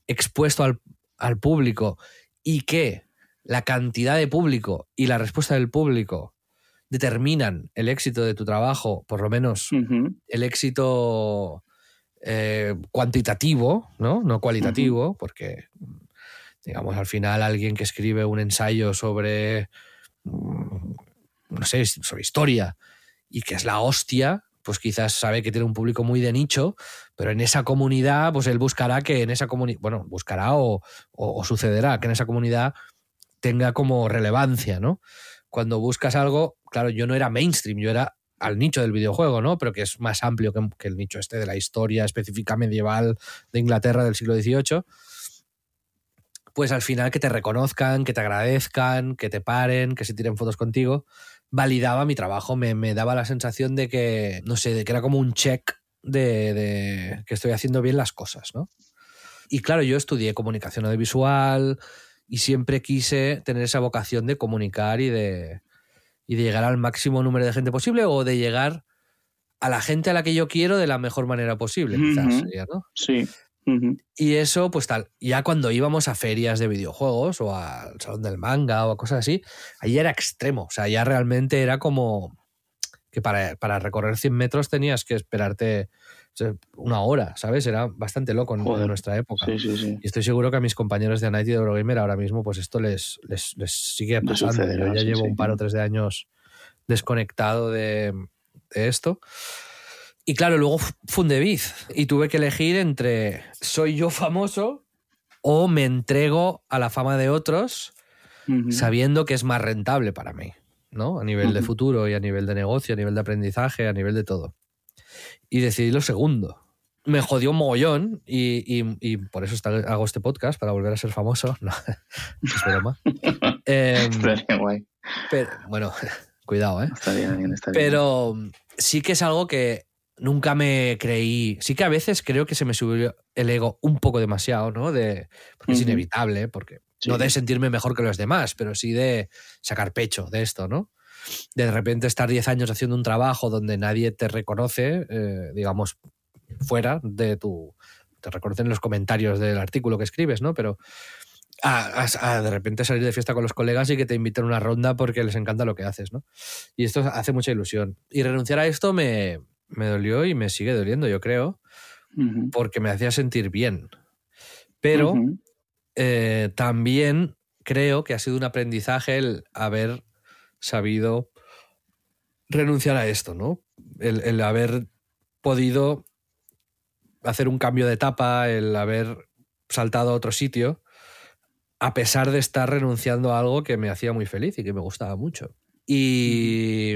expuesto al, al público y que la cantidad de público y la respuesta del público determinan el éxito de tu trabajo, por lo menos uh -huh. el éxito eh, cuantitativo, ¿no? No cualitativo, uh -huh. porque, digamos, al final alguien que escribe un ensayo sobre, mm, no sé, sobre historia y que es la hostia, pues quizás sabe que tiene un público muy de nicho, pero en esa comunidad, pues él buscará que en esa comunidad, bueno, buscará o, o, o sucederá que en esa comunidad tenga como relevancia, ¿no? Cuando buscas algo, claro, yo no era mainstream, yo era al nicho del videojuego, ¿no? Pero que es más amplio que, el nicho este de la historia específica medieval de Inglaterra del siglo XVIII. Pues al final que te reconozcan, que te agradezcan, que te paren, que se tiren fotos contigo, validaba mi trabajo, me, me daba la sensación de que, no sé, de que era como un check de, de que estoy haciendo bien las cosas, ¿no? Y claro, yo estudié comunicación audiovisual y siempre quise tener esa vocación de comunicar y de, y de llegar al máximo número de gente posible o de llegar a la gente a la que yo quiero de la mejor manera posible, uh -huh. quizás sería, ¿no? Sí. Uh -huh. Y eso, pues tal, ya cuando íbamos a ferias de videojuegos o al salón del manga o a cosas así, ahí era extremo. O sea, ya realmente era como que para, para recorrer 100 metros tenías que esperarte una hora, ¿sabes? Era bastante loco en, nuestra época. Sí, sí, sí. Y estoy seguro que a mis compañeros de Night y de Eurogamer ahora mismo, pues esto les, les, les sigue pasando. Sucederá, Yo ya llevo un par o tres de años desconectado de, de esto. Y claro, luego fundé Biz y tuve que elegir entre soy yo famoso o me entrego a la fama de otros uh -huh. sabiendo que es más rentable para mí, ¿no? A nivel uh -huh. de futuro y a nivel de negocio, a nivel de aprendizaje, a nivel de todo y decidí lo segundo. Me jodió un mogollón y, y, y por eso está, hago este podcast, para volver a ser famoso. No, es broma. eh, guay. Pero, bueno, cuidado, ¿eh? Está bien, está bien. Pero sí que es algo que nunca me creí. Sí que a veces creo que se me subió el ego un poco demasiado, ¿no? De, porque uh -huh. es inevitable, porque sí. no de sentirme mejor que los demás, pero sí de sacar pecho de esto, ¿no? De repente estar 10 años haciendo un trabajo donde nadie te reconoce, eh, digamos, fuera de tu... Te reconocen los comentarios del artículo que escribes, ¿no? Pero a, a, a, de repente salir de fiesta con los colegas y que te inviten a una ronda porque les encanta lo que haces, ¿no? Y esto hace mucha ilusión. Y renunciar a esto me, me dolió y me sigue doliendo, yo creo, uh -huh. porque me hacía sentir bien. Pero uh -huh. eh, también creo que ha sido un aprendizaje el haber sabido renunciar a esto, ¿no? El, el, haber podido hacer un cambio de etapa, el haber saltado a otro sitio, a pesar de estar renunciando a algo que me hacía muy feliz y que me gustaba mucho. Y,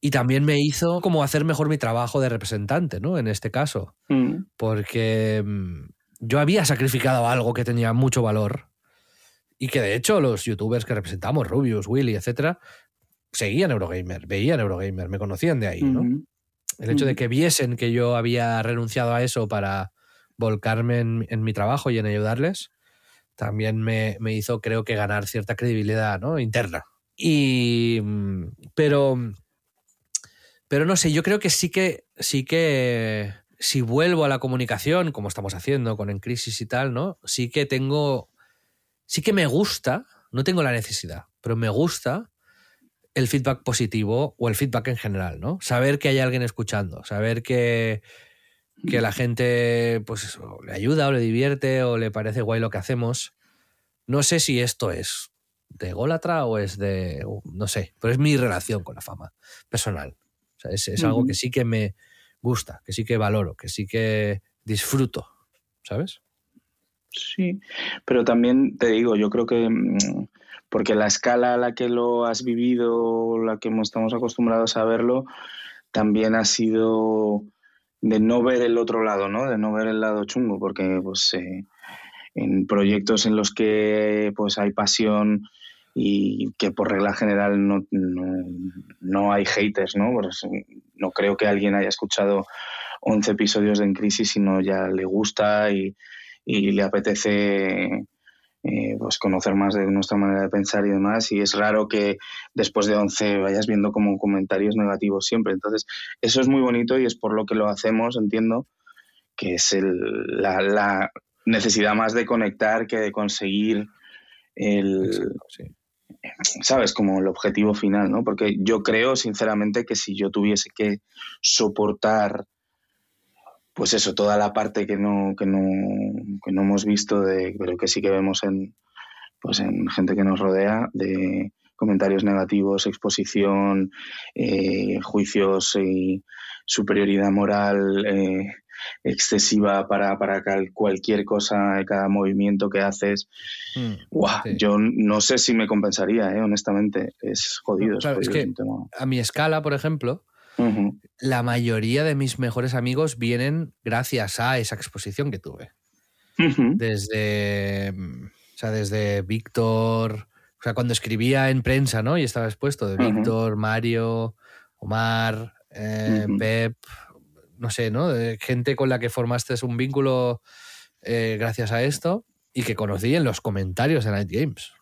y también me hizo como hacer mejor mi trabajo de representante, ¿no? En este caso. Mm. Porque mm, yo había sacrificado algo que tenía mucho valor y que de hecho los youtubers que representamos, Rubius, Willy, etcétera, seguían Eurogamer, veían Eurogamer, me conocían de ahí, ¿no? Uh -huh. El hecho de que viesen que yo había renunciado a eso para volcarme en, en mi trabajo y en ayudarles, también me, me, hizo, creo que, ganar cierta credibilidad ¿no? interna. Y. Pero. Pero no sé, yo creo que sí que. Sí que. si vuelvo a la comunicación, como estamos haciendo con En Crisis y tal, ¿no? Sí que tengo, sí que me gusta, no tengo la necesidad, pero me gusta el feedback positivo o el feedback en general, ¿no? Saber que hay alguien escuchando, saber que, que la gente pues le ayuda o le divierte o le parece guay lo que hacemos. No sé si esto es de Golatra o es de. no sé, pero es mi relación con la fama personal. O sea, es, es algo que sí que me gusta, que sí que valoro, que sí que disfruto, ¿sabes? Sí, pero también te digo, yo creo que mm, porque la escala a la que lo has vivido, la que estamos acostumbrados a verlo, también ha sido de no ver el otro lado, ¿no? De no ver el lado chungo, porque pues eh, en proyectos en los que pues hay pasión y que por regla general no, no, hay haters, ¿no? No creo que alguien haya escuchado 11 episodios de En Crisis y no ya le gusta y, y le apetece eh, pues conocer más de nuestra manera de pensar y demás. Y es raro que después de 11 vayas viendo como comentarios negativos siempre. Entonces, eso es muy bonito y es por lo que lo hacemos, entiendo, que es el, la, necesidad más de conectar que de conseguir el... ¿Sabes? Como el objetivo final, ¿no? Porque yo creo, sinceramente, que si yo tuviese que soportar pues eso, toda la parte que no, que no, que no hemos visto, de, pero que sí que vemos en, pues en gente que nos rodea, de comentarios negativos, exposición, eh, juicios y superioridad moral eh, excesiva para, para cualquier cosa, cada movimiento que haces. Mm, yo no sé si me compensaría, eh, honestamente. Es jodido. es, que a mi escala, por ejemplo, la mayoría de mis mejores amigos vienen gracias a esa exposición que tuve. Desde, o sea, desde Víctor, o sea, cuando escribía en prensa, ¿no? Y estaba expuesto de Víctor, Mario, Omar, eh, Pep, no sé, ¿no? De gente con la que formaste un vínculo eh, gracias a esto y que conocí en los comentarios de Night Games,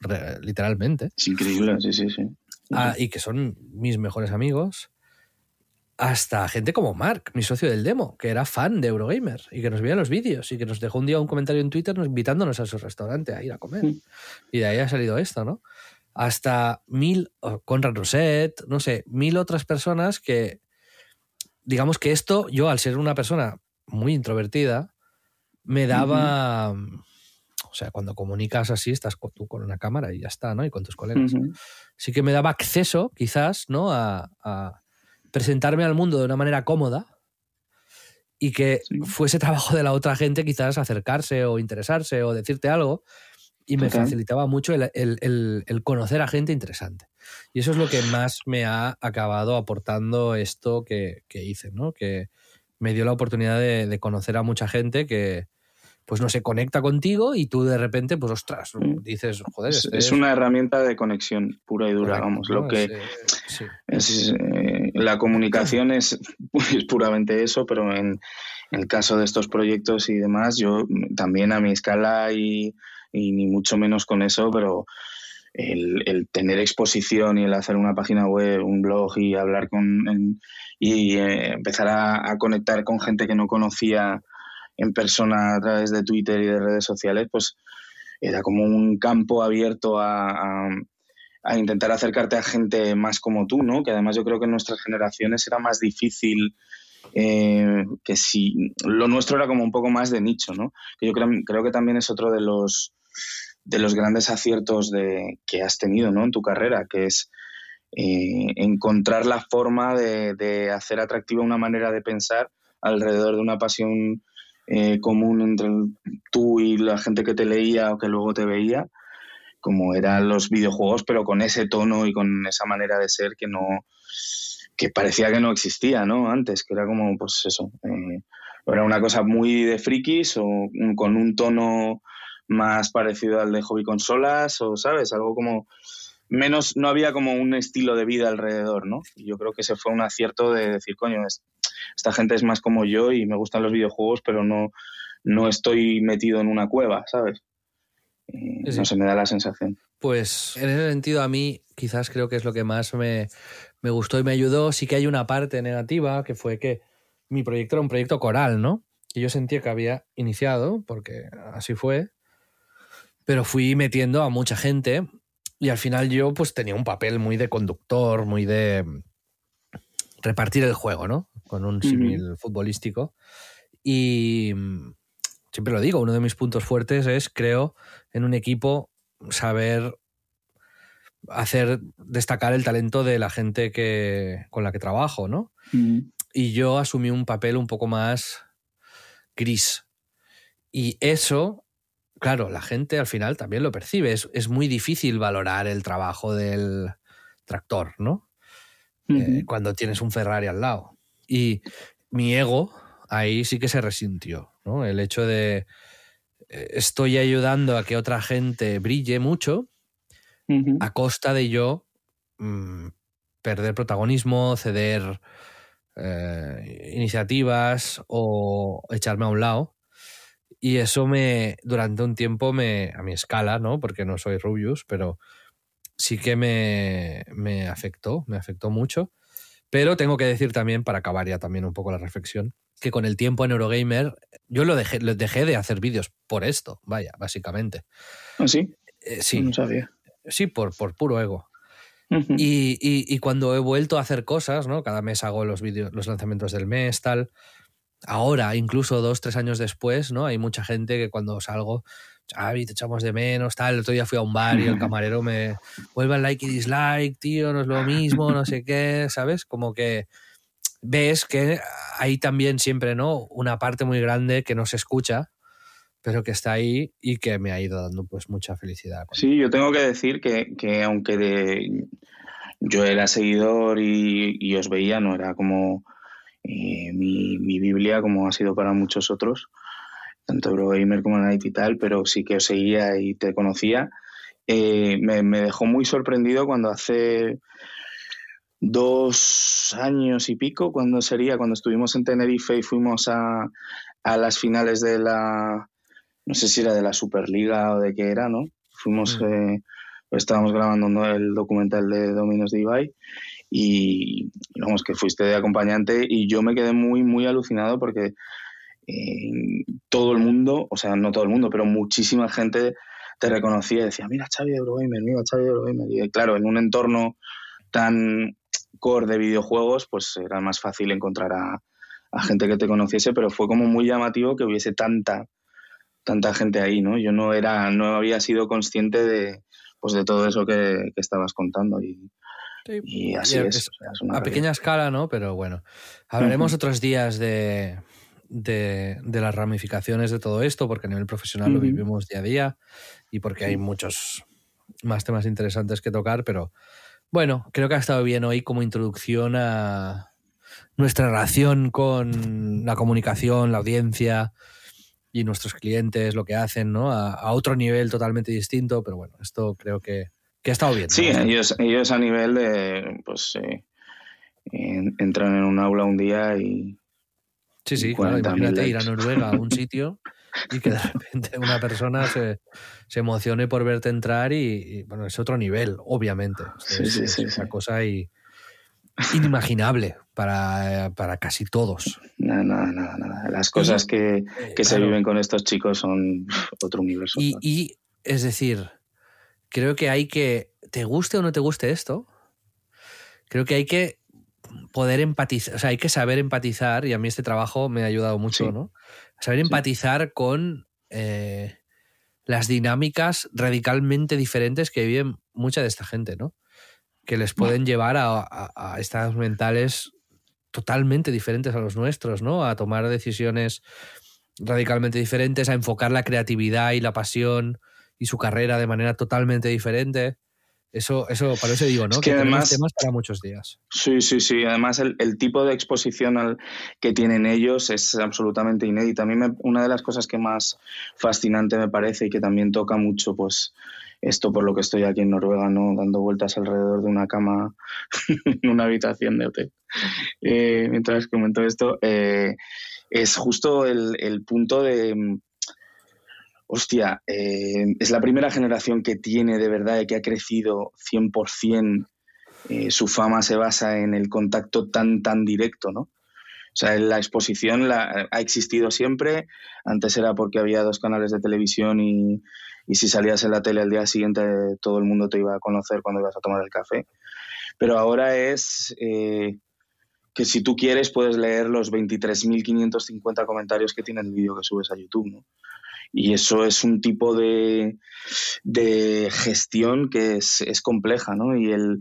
literalmente. Es increíble, sí, sí, sí. Ah, y que son mis mejores amigos hasta gente como Mark, mi socio del demo, que era fan de Eurogamer y que nos veía los vídeos y que nos dejó un día un comentario en Twitter invitándonos a su restaurante a ir a comer. Y de ahí ha salido esto, ¿no? Hasta mil, Conrad Roset, no sé, mil otras personas que, digamos que esto, yo al ser una persona muy introvertida, me daba... O sea, cuando comunicas así, estás tú con una cámara y ya está, ¿no? Y con tus colegas. Sí que me daba acceso, quizás, ¿no? a presentarme al mundo de una manera cómoda y que fuese trabajo de la otra gente quizás acercarse o interesarse o decirte algo y me facilitaba mucho el, conocer a gente interesante. Y eso es lo que más me ha acabado aportando esto que, hice, ¿no? Que me dio la oportunidad de conocer a mucha gente que, pues no se conecta contigo y tú de repente, pues ostras, mm. dices, joder. Es, este una herramienta de conexión pura y dura, vamos. Lo que es, eh, la comunicación es, puramente eso, pero en, el caso de estos proyectos y demás, yo también a mi escala y, ni mucho menos con eso, pero el, tener exposición y el hacer una página web, un blog y hablar con y eh, empezar a, conectar con gente que no conocía en persona a través de Twitter y de redes sociales, pues era como un campo abierto a, intentar acercarte a gente más como tú, ¿no? Que además yo creo que en nuestras generaciones era más difícil eh, que si lo nuestro era como un poco más de nicho, ¿no? Yo creo, creo que también es otro de los de los grandes aciertos de, que has tenido ¿no? en tu carrera, que es eh, encontrar la forma de, de, hacer atractiva una manera de pensar alrededor de una pasión eh, común entre tú y la gente que te leía o que luego te veía, como eran los videojuegos, pero con ese tono y con esa manera de ser que no que parecía que no existía, ¿no? Antes, que era como, pues eso, eh, era una cosa muy de frikis o con un tono más parecido al de hobby consolas o, ¿sabes? Algo como menos, no había como un estilo de vida alrededor, ¿no? Yo creo que ese fue un acierto de decir, coño, esta gente es más como yo y me gustan los videojuegos, pero no, no estoy metido en una cueva, ¿sabes? No se me da la sensación. Pues en ese sentido a mí quizás creo que es lo que más me, gustó y me ayudó. Sí que hay una parte negativa que fue que mi proyecto era un proyecto coral, ¿no? Y yo sentía que había iniciado, porque así fue, pero fui metiendo a mucha gente y al final yo pues tenía un papel muy de conductor, muy de repartir el juego, ¿no? Con un símil futbolístico. Y mm, siempre lo digo, uno de mis puntos fuertes es, creo, en un equipo saber hacer destacar el talento de la gente que, con la que trabajo, ¿no? Y yo asumí un papel un poco más gris. Y eso, claro, la gente al final también lo percibe. Es, muy difícil valorar el trabajo del tractor, ¿no? Eh, cuando tienes un Ferrari al lado. Y mi ego ahí sí que se resintió, ¿no? El hecho de eh, estoy ayudando a que otra gente brille mucho a costa de yo mm, perder protagonismo, ceder eh, iniciativas o echarme a un lado. Y eso me, durante un tiempo, me, a mi escala, ¿no? Porque no soy Rubius, pero sí que me, me afectó, me afectó mucho. Pero tengo que decir también, para acabar ya también un poco la reflexión, que con el tiempo en Eurogamer, yo lo dejé, dejé de hacer vídeos por esto, vaya, básicamente. ¿Ah, sí? Eh, sí. No sabía. Sí, por, por puro ego y, cuando he vuelto a hacer cosas, ¿no? Cada mes hago los vídeos, los lanzamientos del mes, tal. Ahora, incluso dos, tres años después, ¿no? Hay mucha gente que cuando salgo, Xavi, te echamos de menos, tal. El otro día fui a un bar y el camarero me vuelve al like y dislike, tío, no es lo mismo, no sé qué, ¿sabes? Como que ves que hay también siempre, ¿no? Una parte muy grande que no se escucha, pero que está ahí y que me ha ido dando pues mucha felicidad. Sí, yo tengo que decir que, que aunque de, yo era seguidor y, os veía, no era como eh, mi, mi, Biblia como ha sido para muchos otros, tanto Eurogamer como Night y tal, pero sí que os seguía y te conocía. Eh, me, me dejó muy sorprendido cuando hace dos años y pico, cuando sería, cuando estuvimos en Tenerife y fuimos a, a las finales de la, no sé si era de la Superliga o de qué era, ¿no? Fuimos, mm. eh, estábamos grabando el documental de Dominos de Ibai y digamos que fuiste de acompañante y yo me quedé muy, muy alucinado porque eh, todo el mundo, o sea, no todo el mundo, pero muchísima gente te reconocía y decía, mira Xavi de Eurogamer, mira Xavi de Eurogamer. Y claro, en un entorno tan core de videojuegos, pues era más fácil encontrar a, a gente que te conociese, pero fue como muy llamativo que hubiese tanta tanta gente ahí, ¿no? Yo no era, no había sido consciente de, pues de todo eso que, estabas contando y, así es. a pequeña escala, ¿no? Pero bueno, hablaremos otros días de, de, las ramificaciones de todo esto, porque a nivel profesional lo vivimos día a día y porque hay muchos más temas interesantes que tocar, pero bueno, creo que ha estado bien hoy como introducción a nuestra relación con la comunicación, la audiencia, y nuestros clientes lo que hacen, ¿no? A, otro nivel totalmente distinto, pero bueno, esto creo que, que ha estado bien. Sí, ellos, ellos a nivel de, pues, eh, entran en un aula un día y... Sí, sí, claro, imagínate ir a Noruega a un sitio y que de repente una persona se, se emocione por verte entrar y, bueno, es otro nivel, obviamente. Sí, sí, sí, esa cosa y inimaginable para, para casi todos. Nada, nada, nada, Las cosas que, eh, que se viven con estos chicos son otro universo. Y, y, es decir, creo que hay que, te guste o no te guste esto, creo que hay que poder empatizar, o sea, hay que saber empatizar, y a mí este trabajo me ha ayudado mucho, ¿no? Saber empatizar con eh, las dinámicas radicalmente diferentes que viven mucha de esta gente, ¿no? que les pueden llevar a, estados mentales totalmente diferentes a los nuestros, ¿no? A tomar decisiones radicalmente diferentes, a enfocar la creatividad y la pasión y su carrera de manera totalmente diferente. Eso, eso, para eso digo, ¿no? que, además, temas para muchos días. Sí, sí, sí. Además, el, tipo de exposición al, que tienen ellos es absolutamente inédito. A mí una de las cosas que más fascinante me parece y que también toca mucho, pues, esto por lo que estoy aquí en Noruega, ¿no? Dando vueltas alrededor de una cama en una habitación de hotel. Eh, mientras comento esto, eh, es justo el, punto de, hostia, eh, es la primera generación que tiene de verdad y que ha crecido 100%, su fama se basa en el contacto tan, tan directo, ¿no? O sea, la exposición ha existido siempre. Antes era porque había dos canales de televisión y, y si salías en la tele al día siguiente todo el mundo te iba a conocer cuando ibas a tomar el café. Pero ahora es eh, que si tú quieres puedes leer los 23.550 comentarios que tiene el vídeo que subes a YouTube, ¿no? Y eso es un tipo de, de gestión que es, es, compleja, ¿no? Y el,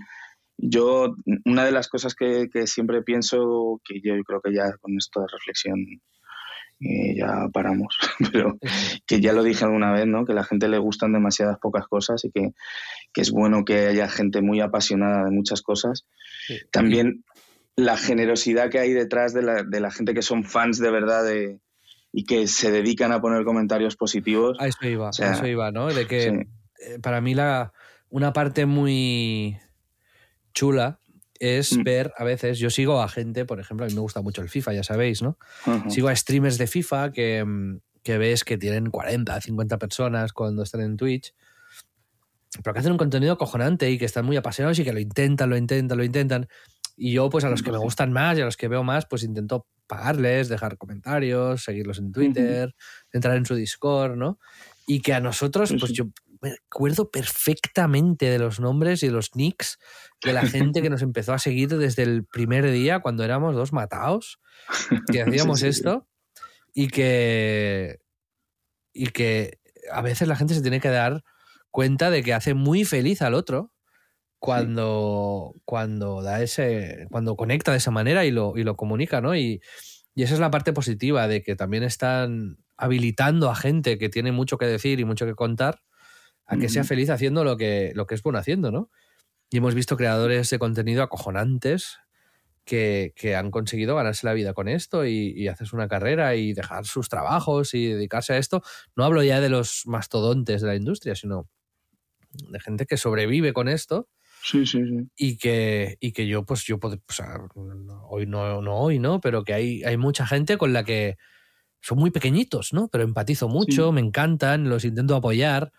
yo, una de las cosas que, que, siempre pienso, que yo creo que ya con esta reflexión eh, ya paramos, pero que ya lo dije alguna vez, ¿no? Que a la gente le gustan demasiadas pocas cosas y que, que es bueno que haya gente muy apasionada de muchas cosas. Sí. También la generosidad que hay detrás de la, de la gente que son fans de verdad de, y que se dedican a poner comentarios positivos. A eso iba, o sea, a eso iba, ¿no? De que sí. para mí la, una parte muy chula es mm. ver a veces, yo sigo a gente, por ejemplo, a mí me gusta mucho el FIFA, ya sabéis, ¿no? Uh -huh. Sigo a streamers de FIFA que, que, ves que tienen 40, 50 personas cuando están en Twitch, pero que hacen un contenido cojonante y que están muy apasionados y que lo intentan, lo intentan, lo intentan. Y yo, pues a los que me gustan más y a los que veo más, pues intento pagarles, dejar comentarios, seguirlos en Twitter, uh -huh. entrar en su Discord, ¿no? Y que a nosotros, pues yo me acuerdo perfectamente de los nombres y de los nicks de la gente que nos empezó a seguir desde el primer día cuando éramos dos matados, que hacíamos sí, sí, esto y que y que a veces la gente se tiene que dar cuenta de que hace muy feliz al otro cuando, cuando da ese cuando conecta de esa manera y lo, y lo comunica, ¿no? Y, y esa es la parte positiva de que también están habilitando a gente que tiene mucho que decir y mucho que contar a que sea feliz haciendo lo que, lo que es bueno haciendo, ¿no? Y hemos visto creadores de contenido acojonantes que, que han conseguido ganarse la vida con esto y, y, hacerse una carrera y dejar sus trabajos y dedicarse a esto. No hablo ya de los mastodontes de la industria, sino de gente que sobrevive con esto. Sí, sí, sí. Y que, y que yo, pues yo, o sea, hoy no, no hoy, ¿no? Pero que hay, hay mucha gente con la que son muy pequeñitos, ¿no? Pero empatizo mucho, sí. me encantan, los intento apoyar.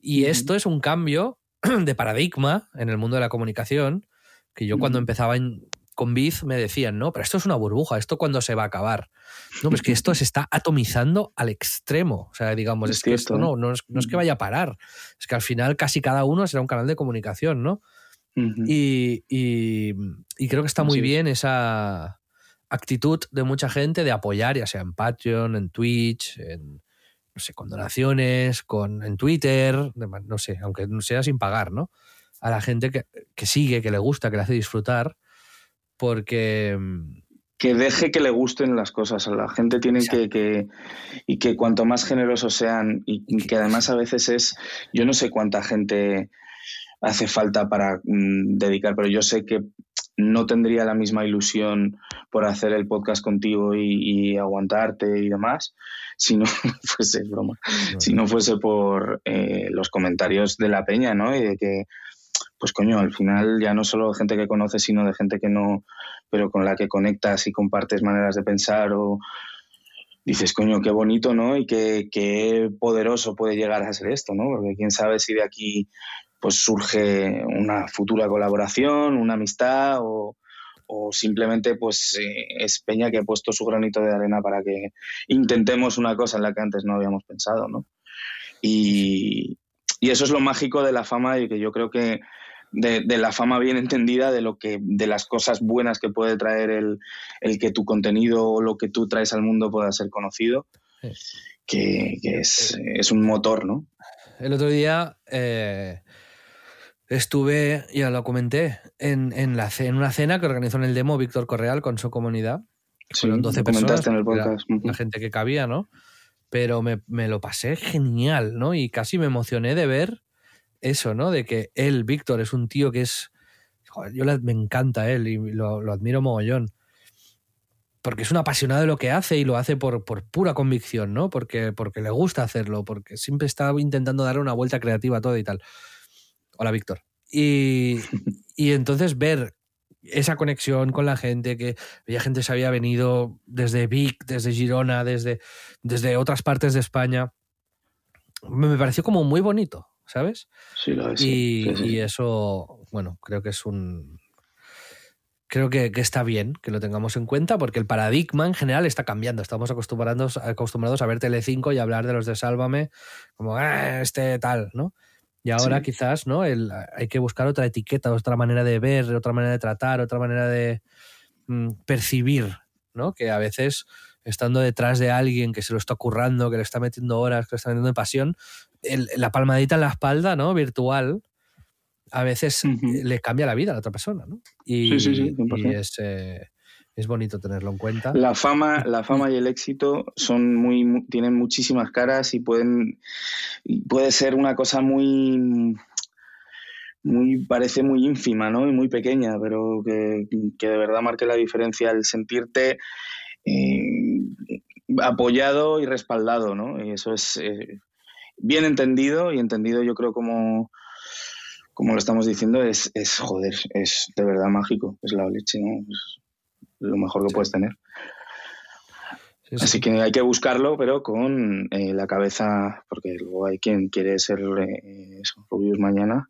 Y esto es un cambio de paradigma en el mundo de la comunicación, que yo cuando empezaba en, con Biz me decían, no, pero esto es una burbuja, esto cuando se va a acabar. No, pues que esto se está atomizando al extremo. O sea, digamos, es, es que esto no, no es, no, es, que vaya a parar, es que al final casi cada uno será un canal de comunicación, ¿no? Uh -huh. y, y, y, creo que está muy sí. bien esa actitud de mucha gente de apoyar, ya sea en Patreon, en Twitch, en, no sé, con donaciones, con, en Twitter, no sé, aunque no sea sin pagar, ¿no? A la gente que, que sigue, que le gusta, que le hace disfrutar, porque mm, que deje que le gusten las cosas a la gente tiene que, que, y que cuanto más generosos sean y, que además a veces es yo no sé cuánta gente hace falta para mm, dedicar pero yo sé que no tendría la misma ilusión por hacer el podcast contigo y, y aguantarte y demás si no fuese broma, si no fuese por eh, los comentarios de la peña, ¿no? Y de que, pues coño, al final ya no solo de gente que conoces, sino de gente que no, pero con la que conectas y compartes maneras de pensar o dices, coño, qué bonito, ¿no? Y qué, qué poderoso puede llegar a ser esto, ¿no? Porque quién sabe si de aquí pues surge una futura colaboración, una amistad o, o simplemente pues eh, es Peña que ha puesto su granito de arena para que intentemos una cosa en la que antes no habíamos pensado, ¿no? Y, y eso es lo mágico de la fama y que yo creo que de, de, la fama bien entendida, de lo que, de las cosas buenas que puede traer el, el que tu contenido o lo que tú traes al mundo pueda ser conocido, que, que es, es, un motor, ¿no? El otro día eh, estuve, ya lo comenté, en, en, la, en una cena que organizó en el demo Víctor Correal con su comunidad. Sí, Fueron 12 personas, en el podcast. La, la, gente que cabía, ¿no? Pero me, me, lo pasé genial, ¿no? Y casi me emocioné de ver eso, ¿no? De que él, Víctor, es un tío que es... Joder, yo le, me encanta él y lo, lo, admiro mogollón. Porque es un apasionado de lo que hace y lo hace por, por pura convicción, ¿no? Porque, porque le gusta hacerlo, porque siempre está intentando darle una vuelta creativa a todo y tal. Hola, Víctor. Y, y entonces ver esa conexión con la gente, que había gente que se había venido desde Vic, desde Girona, desde, desde otras partes de España, me pareció como muy bonito, ¿sabes? Sí, lo es. Y, sí, sí. y eso, bueno, creo que es un, creo que, que está bien que lo tengamos en cuenta porque el paradigma en general está cambiando. Estamos acostumbrados, acostumbrados a ver Telecinco y hablar de los de Sálvame como "Ah, este tal, ¿no? Y ahora Sí. quizás, ¿no? El- hay que buscar otra etiqueta, otra manera de ver, otra manera de tratar, otra manera de mm, percibir, ¿no? Que a veces estando detrás de alguien que se lo está currando, que le está metiendo horas, que le está metiendo pasión, el- la palmadita en la espalda, ¿no? Virtual, a veces le cambia la vida a la otra persona, ¿no? Y, Sí, sí, sí, y 100%. es, eh, es bonito tenerlo en cuenta. La fama, la fama y el éxito son muy, mu- tienen muchísimas caras y pueden, puede ser una cosa muy, muy, parece muy ínfima, ¿no? Y muy pequeña, pero que, que de verdad marque la diferencia el sentirte eh, apoyado y respaldado, ¿no? Y eso es eh, bien entendido y entendido yo creo como, como lo estamos diciendo, es, es joder, es de verdad mágico, es la leche, ¿no? Lo mejor que puedes tener. Sí, sí. Así que hay que buscarlo, pero con eh, la cabeza, porque luego hay quien quiere ser eh, eso, Rubius mañana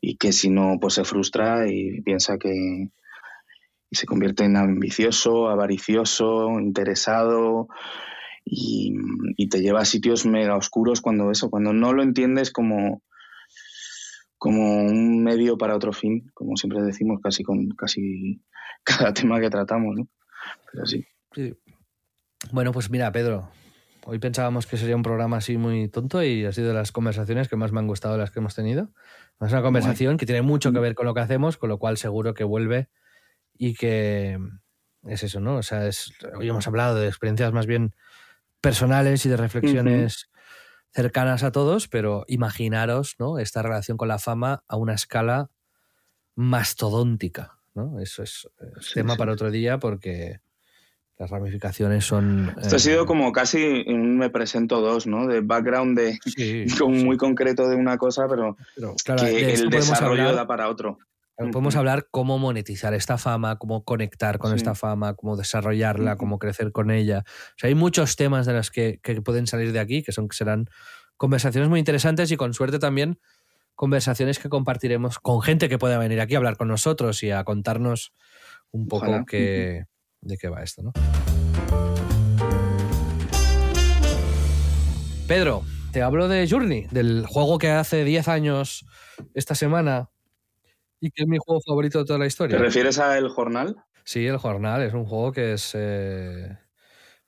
y que si no, pues se frustra y piensa que y se convierte en ambicioso, avaricioso, interesado y, y te lleva a sitios mega oscuros cuando eso, cuando no lo entiendes como como un medio para otro fin, como siempre decimos casi con casi cada tema que tratamos, ¿no? Pero sí. Bueno, pues mira, Pedro, hoy pensábamos que sería un programa así muy tonto y ha sido de las conversaciones que más me han gustado las que hemos tenido. Es una conversación que tiene mucho que ver con lo que hacemos, con lo cual seguro que vuelve y que es eso, ¿no? O sea, es, hoy hemos hablado de experiencias más bien personales y de reflexiones cercanas a todos, pero imaginaros, ¿no? Esta relación con la fama a una escala mastodóntica, ¿no? Eso es, es Sí, tema sí. para otro día porque las ramificaciones son... Esto ha eh, sido como casi un me presento dos, ¿no? De background de sí, como sí, muy concreto de una cosa, pero pero, claro, que de el podemos desarrollo hablar- da para otro. Podemos hablar cómo monetizar esta fama, cómo conectar con Sí. esta fama, cómo desarrollarla, cómo crecer con ella. O sea, hay muchos temas de los que, que pueden salir de aquí, que son que serán conversaciones muy interesantes y con suerte también conversaciones que compartiremos con gente que pueda venir aquí a hablar con nosotros y a contarnos un poco Ojalá. qué- de qué va esto, ¿no? Pedro, te hablo de Journey, del juego que hace 10 años esta semana y que es mi juego favorito de toda la ¿Te historia. refieres a El Jornal? Sí, el jornal es un juego que es eh,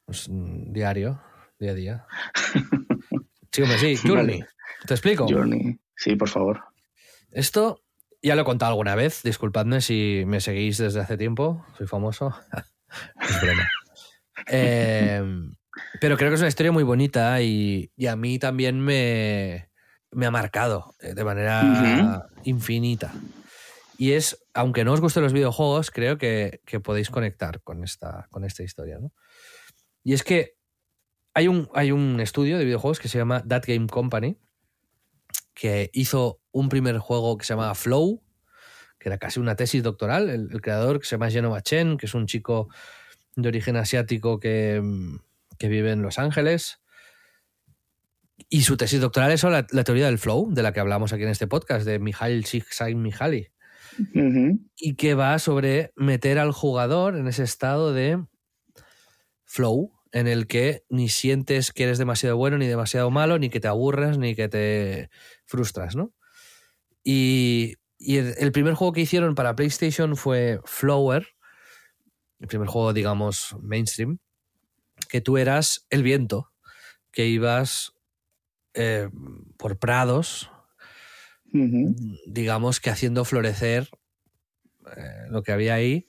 pues, diario, día a día. Sí, hombre, sí, Journey. Vale. Te explico. Journey. Sí, por favor. Esto ya lo he contado alguna vez. Disculpadme si me seguís desde hace tiempo. Soy famoso. es broma. Eh, pero creo que es una historia muy bonita y, y a mí también me, me ha marcado eh, de manera infinita. Y es, aunque no os gusten los videojuegos, creo que, que podéis conectar con esta, con esta historia. ¿no? Y es que hay un, hay un estudio de videojuegos que se llama That Game Company, que hizo un primer juego que se llamaba Flow, que era casi una tesis doctoral. El, el creador, que se llama Genova Chen, que es un chico de origen asiático que, mm, que vive en Los Ángeles. Y su tesis doctoral es sobre la, la teoría del flow, de la que hablamos aquí en este podcast, de Mihail Csikszentmihalyi Ujú. y que va sobre meter al jugador en ese estado de flow en el que ni sientes que eres demasiado bueno ni demasiado malo, ni que te aburras, ni que te frustras, ¿no? Y, y el, el primer juego que hicieron para PlayStation fue Flower, el primer juego, digamos, mainstream, que tú eras el viento, que ibas eh, por prados, digamos que haciendo florecer eh, lo que había ahí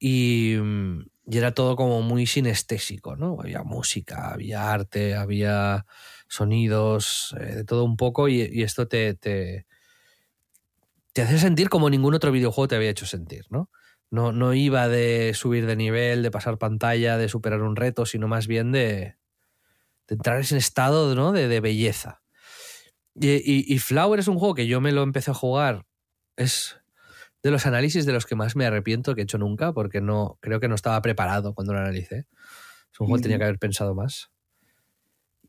y, y era todo como muy sinestésico, ¿no? Había música, había arte, había sonidos, eh, de todo un poco y, y esto te, te, te hace sentir como ningún otro videojuego te había hecho sentir, ¿no? No, no iba de subir de nivel, de pasar pantalla, de superar un reto, sino más bien de, de entrar en ese estado ¿no? de, de belleza. Y, y- y Flower es un juego que yo me lo empecé a jugar. Es de los análisis de los que más me arrepiento que he hecho nunca, porque no creo que no estaba preparado cuando lo analicé. Es un juego que tenía que haber pensado más.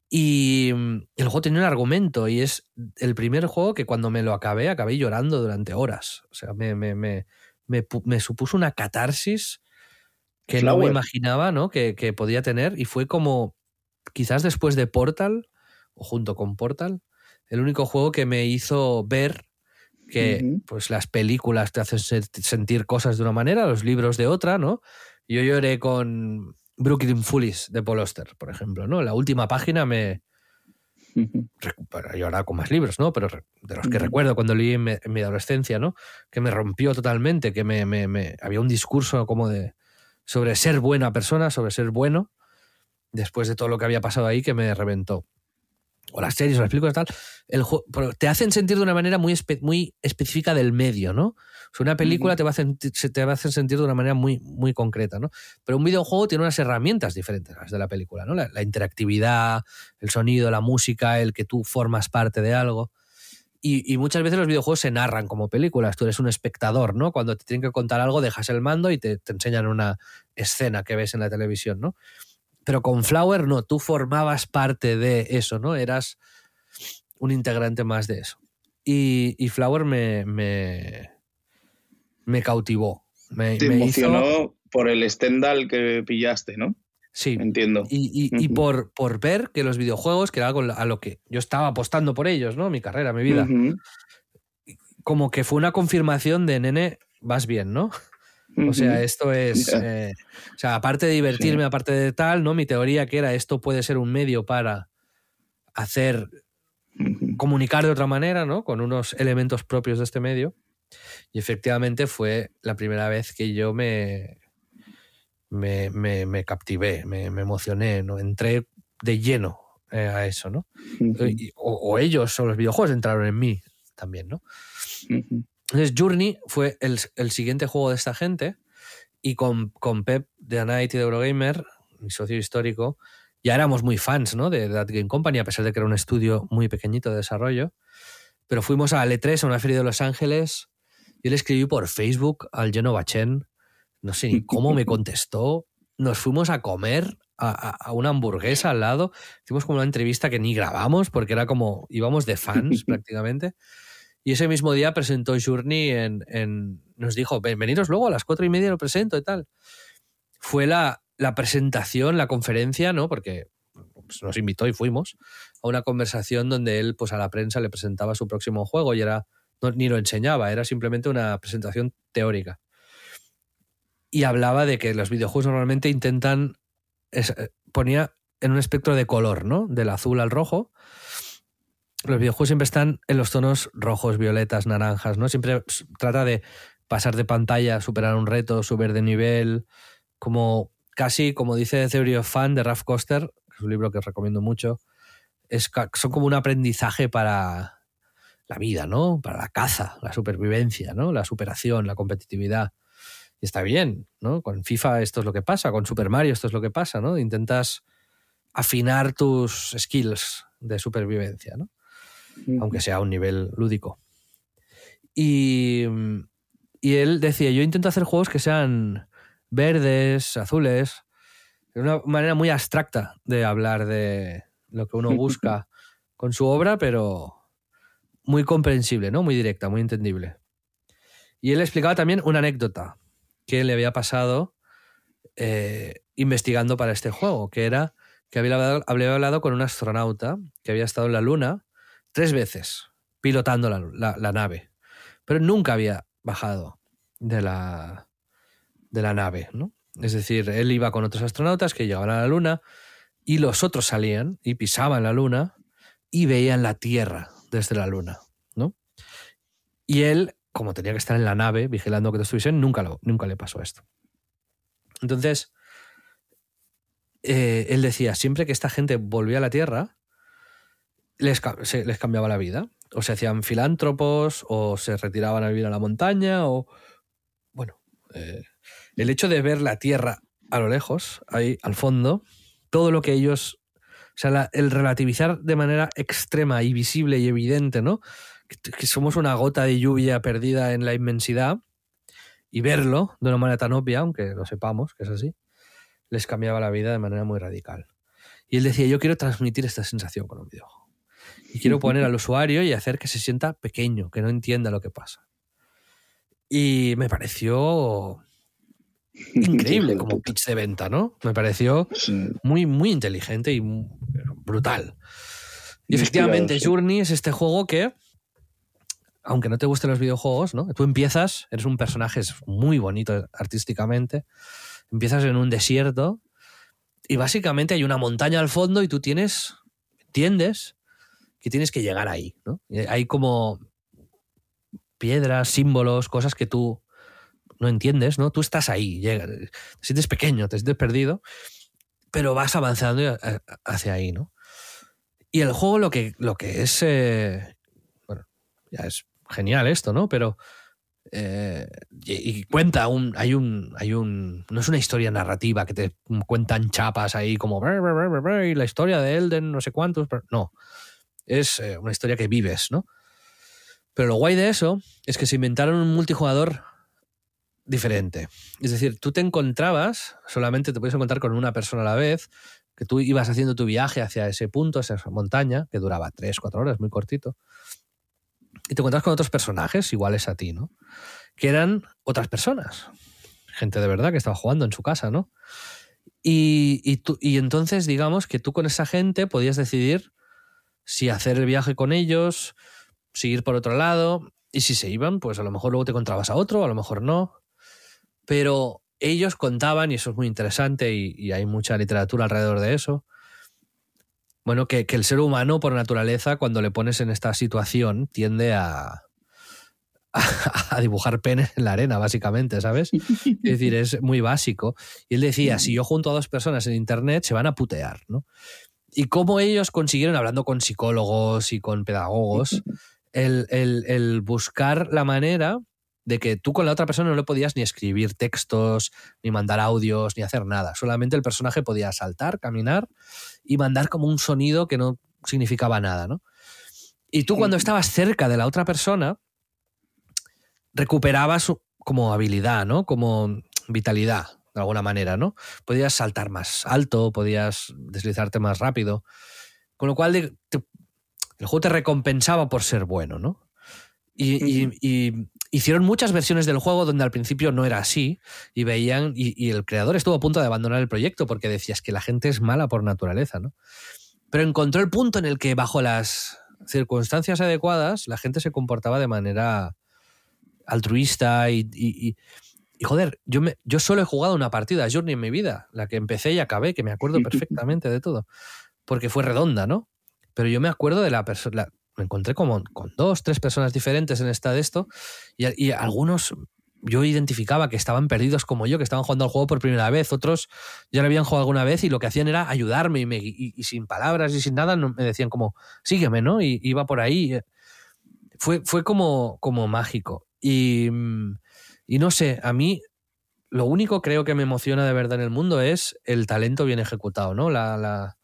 Y mm, el juego tenía un argumento y es el primer juego que cuando me lo acabé, acabé llorando durante horas. O sea, me, me, me, me, pu- me supuso una catarsis que no me imaginaba ¿no? Que, que podía tener y fue como quizás después de Portal o junto con Portal el único juego que me hizo ver que pues las películas te hacen se- sentir cosas de una manera, los libros de otra, ¿no? Yo lloré con Brooklyn Foolish de Paul Auster, por ejemplo, ¿no? La última página me recu- para llorar con más libros, ¿no? Pero de los que recuerdo cuando leí en, mi adolescencia, ¿no? Que me rompió totalmente, que me, me- me- había un discurso como de sobre ser buena persona, sobre ser bueno, después de todo lo que había pasado ahí que me reventó. O las series o las películas tal, el te hacen sentir de una manera muy, espe- muy específica del medio, ¿no? Sea, una película te, va a se te va a hacer sentir de una manera muy, muy concreta, ¿no? Pero un videojuego tiene unas herramientas diferentes a las de la película, ¿no? La, la interactividad, el sonido, la música, el que tú formas parte de algo. Y, y muchas veces los videojuegos se narran como películas. Tú eres un espectador, ¿no? Cuando te tienen que contar algo, dejas el mando y te, te enseñan una escena que ves en la televisión, ¿no? Pero con Flower no, tú formabas parte de eso, ¿no? Eras un integrante más de eso. Y, y Flower me, me, me cautivó. Me, Te me hizo- emocionó por el Stendhal que pillaste, ¿no? sí, Entiendo. y, y- por, por ver que los videojuegos, que era algo a lo que yo estaba apostando por ellos, ¿no? Mi carrera, mi vida. Como que fue una confirmación de, nene, vas bien, ¿no? O sea, esto es. Eh, o sea, aparte de divertirme, Sí. aparte de tal, ¿no? Mi teoría que era esto puede ser un medio para hacer. Comunicar de otra manera, ¿no? Con unos elementos propios de este medio. Y efectivamente fue la primera vez que yo me. me, me- me captivé, me, me emocioné, ¿no? Entré de lleno eh, a eso, ¿no? Eh, y- o, o ellos o los videojuegos entraron en mí también, ¿no? ujú. Entonces, Journey fue el, el siguiente juego de esta gente y con, con Pep de Anite y de Eurogamer, mi socio histórico, ya éramos muy fans ¿no? de That Game Company, a pesar de que era un estudio muy pequeñito de desarrollo. Pero fuimos a L3, a una feria de Los Ángeles, y le escribí por Facebook al Genova Chen, no sé ni cómo me contestó. Nos fuimos a comer a, una hamburguesa al lado. Hicimos como una entrevista que ni grabamos porque era como íbamos de fans prácticamente. Y ese mismo día presentó Journey en, en- nos dijo, "Ven- veniros luego a las cuatro y media lo presento y tal. Fue la, la presentación, la conferencia, ¿no? Porque pues, nos invitó y fuimos a una conversación donde él, pues a la prensa le presentaba su próximo juego y era, ni lo enseñaba, era simplemente una presentación teórica. Y hablaba de que los videojuegos normalmente intentan, eh, ponía en un espectro de color, ¿no? Del azul al rojo. Los videojuegos siempre están en los tonos rojos, violetas, naranjas, ¿no? Siempre trata de pasar de pantalla, superar un reto, subir de nivel, como casi, como dice Theory of Fun de Ralph Koster, que es un libro que os recomiendo mucho, es, son como un aprendizaje para la vida, ¿no? Para la caza, la supervivencia, ¿no? La superación, la competitividad. Y está bien, ¿no? Con FIFA esto es lo que pasa, con Super Mario esto es lo que pasa, ¿no? Intentas afinar tus skills de supervivencia, ¿no? aunque sea a un nivel lúdico. Y, y él decía, yo intento hacer juegos que sean verdes, azules, de una manera muy abstracta de hablar de lo que uno busca con su obra, pero muy comprensible, ¿no? Muy directa, muy entendible. Y él explicaba también una anécdota que le había pasado eh, investigando para este juego, que era que había hablado, había hablado con un astronauta que había estado en la Luna tres veces pilotando la, la- nave, pero nunca había bajado de la, de la nave, ¿no? Es decir, él iba con otros astronautas que llegaban a la Luna y los otros salían y pisaban la Luna y veían la Tierra desde la Luna, ¿no? Y él, como tenía que estar en la nave vigilando que todos estuviesen, nunca, nunca le pasó esto. Entonces, eh, él decía, siempre que esta gente volvía a la Tierra, les, se- les cambiaba la vida. O se hacían filántropos, o se retiraban a vivir a la montaña, o... Bueno, eh, el hecho de ver la Tierra a lo lejos, ahí al fondo, todo lo que ellos... O sea, el relativizar de manera extrema y visible y evidente, ¿no? Que, que somos una gota de lluvia perdida en la inmensidad y verlo de una manera tan obvia, aunque lo sepamos que es así, les cambiaba la vida de manera muy radical. Y él decía, yo quiero transmitir esta sensación con un videojuego. Y quiero poner al usuario y hacer que se sienta pequeño, que no entienda lo que pasa. Y me pareció increíble como pitch de venta, ¿no? Me pareció Sí. muy, muy inteligente y brutal. Y efectivamente, sí. Journey es este juego que, aunque no te gusten los videojuegos, ¿no? Tú empiezas, eres un personaje muy bonito artísticamente, empiezas en un desierto y básicamente hay una montaña al fondo y tú tienes, entiendes que tienes que llegar ahí, ¿no? Hay como piedras, símbolos, cosas que tú no entiendes, ¿no? Tú estás ahí, llega- te sientes pequeño, te sientes perdido, pero vas avanzando hacia ahí, ¿no? Y el juego lo que, lo que es, eh, bueno, ya es genial esto, ¿no? Pero eh, y, cuenta un, hay un, hay un, no es una historia narrativa que te cuentan chapas ahí como y la historia de Elden, no sé cuántos, pero no, es eh, una historia que vives, ¿no? Pero lo guay de eso es que se inventaron un multijugador diferente. Es decir, tú te encontrabas, solamente te puedes encontrar con una persona a la vez, que tú ibas haciendo tu viaje hacia ese punto, hacia esa montaña, que duraba 3, 4 horas, muy cortito, y te encontrabas con otros personajes iguales a ti, ¿no? Que eran otras personas, gente de verdad que estaba jugando en su casa, ¿no? Y, y, tú- y entonces, digamos que tú con esa gente podías decidir si hacer el viaje con ellos, seguir por otro lado, y si se iban, pues a lo mejor luego te encontrabas a otro, a lo mejor no. Pero ellos contaban, y eso es muy interesante, y, hay mucha literatura alrededor de eso, bueno, que, el ser humano por naturaleza, cuando le pones en esta situación, tiende a, a, dibujar penes en la arena, básicamente, ¿sabes? Es decir, es muy básico. Y él decía, si yo junto a dos personas en Internet, se van a putear, ¿no? Y cómo ellos consiguieron, hablando con psicólogos y con pedagogos, el- el buscar la manera de que tú con la otra persona no le podías ni escribir textos, ni mandar audios, ni hacer nada. Solamente el personaje podía saltar, caminar y mandar como un sonido que no significaba nada, ¿no? Y tú cuando estabas cerca de la otra persona, recuperabas como habilidad, ¿no? Como vitalidad, de alguna manera, ¿no? Podías saltar más alto, podías deslizarte más rápido. Con lo cual te- el juego te recompensaba por ser bueno, ¿no? Y, y- y hicieron muchas versiones del juego donde al principio no era así y veían, y, y el creador estuvo a punto de abandonar el proyecto porque decías que la gente es mala por naturaleza, ¿no? Pero encontró el punto en el que bajo las circunstancias adecuadas la gente se comportaba de manera altruista y, y- y- y, joder, yo, me, yo solo he jugado una partida a Journey en mi vida, la que empecé y acabé, que me acuerdo perfectamente de todo, porque fue redonda, ¿no? Pero yo me acuerdo de la persona, me encontré como con dos, tres personas diferentes en esta de esto y, algunos yo identificaba que estaban perdidos como yo, que estaban jugando al juego por primera vez, otros ya lo habían jugado alguna vez y lo que hacían era ayudarme y, sin palabras y sin nada me decían como, sígueme, ¿no? Y iba por ahí. Fue, fue como, como mágico. Y, y no sé, a mí lo único creo que me emociona de verdad en el mundo es el talento bien ejecutado, ¿no? La,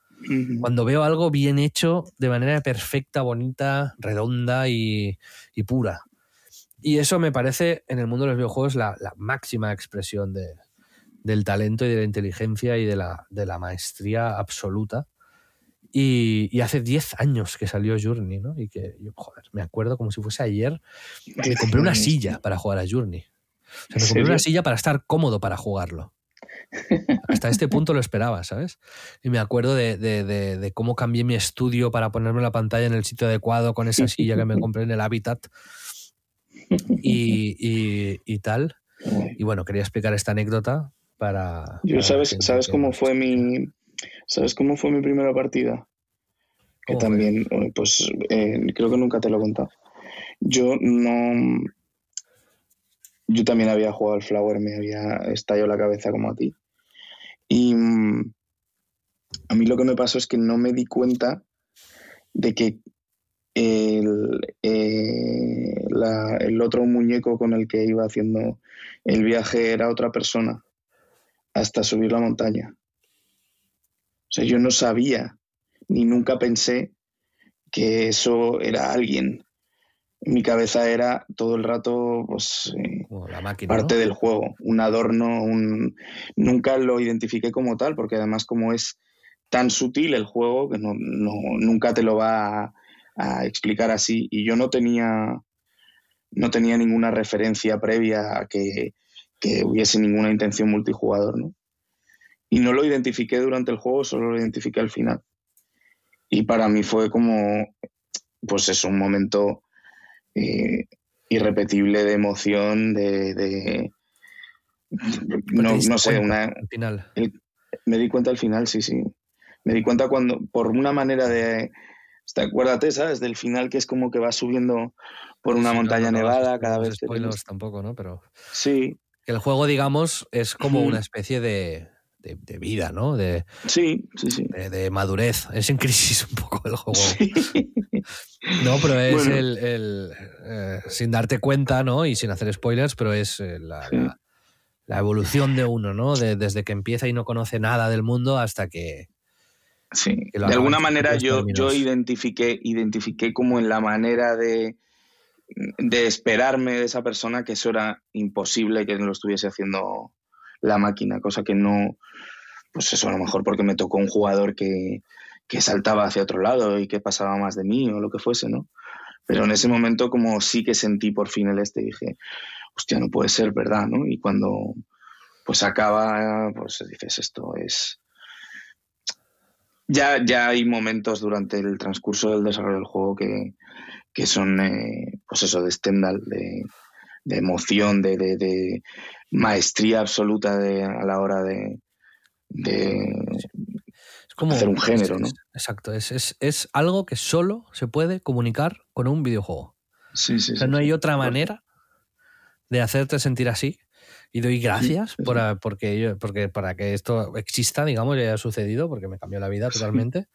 Cuando veo algo bien hecho de manera perfecta, bonita, redonda y, y pura. Y eso me parece en el mundo de los videojuegos la, la máxima expresión de- del talento y de la inteligencia y de la, de la maestría absoluta. Y, y hace 10 años que salió Journey, ¿no? Y que yo, joder, me acuerdo como si fuese ayer. Me compré una silla para jugar a Journey. O sea, me ¿En compré una silla para estar cómodo para jugarlo. Hasta este punto lo esperaba, ¿sabes? Y me acuerdo de, de- de- de cómo cambié mi estudio para ponerme la pantalla en el sitio adecuado con esa silla que me compré en el Habitat y, y- y tal. Y bueno, quería explicar esta anécdota para... Yo, para ¿sabes, ¿sabes cómo fue mi ¿Sabes cómo fue mi primera partida? Que ¿Cómo fue? también, eh, pues eh, creo que nunca te lo he contado. Yo no. Yo también había jugado al Flower, me había estallado la cabeza como a ti. Y mm, a mí lo que me pasó es que no me di cuenta de que el, eh, el otro muñeco con el que iba haciendo el viaje era otra persona hasta subir la montaña. O sea, yo no sabía ni nunca pensé que eso era alguien. Mi cabeza era todo el rato pues, eh, Como la máquina. parte ¿no? del juego, un adorno, un... nunca lo identifiqué como tal, porque además como es tan sutil el juego que no, no- nunca te lo va a, a explicar así. Y yo no tenía, no tenía ninguna referencia previa a que, que hubiese ninguna intención multijugador, ¿no? Y no lo identifiqué durante el juego, solo lo identifiqué al final. Y para mí fue como, pues es un momento eh, irrepetible de emoción, de... de- no, no sé, una, Al final. el- me di cuenta al final, sí, sí. Me di cuenta cuando, por una manera de. hasta Acuérdate, ¿sabes? Del final que es como que va subiendo por una Sí, montaña no, no, nevada no, cada vez. que spoilers tienes- tampoco, ¿no? Pero Sí, que el juego, digamos, es como una especie de, de- de vida, ¿no? De, sí, sí, sí. de- de madurez. Es en crisis un poco el juego. Sí. No, pero es Bueno. el, el, eh, sin darte cuenta, ¿no? Y sin hacer spoilers, pero es eh, la, Sí. la- la evolución de uno, ¿no? De- desde que empieza y no conoce nada del mundo hasta que... Sí. Que De alguna manera yo, términos. yo identifiqué, identifiqué como en la manera de, de esperarme de esa persona que eso era imposible que lo estuviese haciendo la máquina, cosa que no, pues eso a lo mejor porque me tocó un jugador que, que saltaba hacia otro lado y que pasaba más de mí o lo que fuese, ¿no? Pero en ese momento como sí que sentí por fin el este, dije, hostia, no puede ser, ¿verdad? ¿no? Y cuando pues acaba, pues dices, esto es... Ya, ya hay momentos durante el transcurso del desarrollo del juego que, que son, eh, pues eso, de Stendhal, de, de emoción, de, de- maestría absoluta a la hora de, de- Es como, Hacer un género, ¿no? exacto, es, es, es algo que solo se puede comunicar con un videojuego. Sí, sí, O sea, sí, no hay otra manera de hacerte sentir así. Y doy gracias por sí. a- porque, yo- porque para que esto exista, digamos, y haya sucedido, porque me cambió la vida totalmente,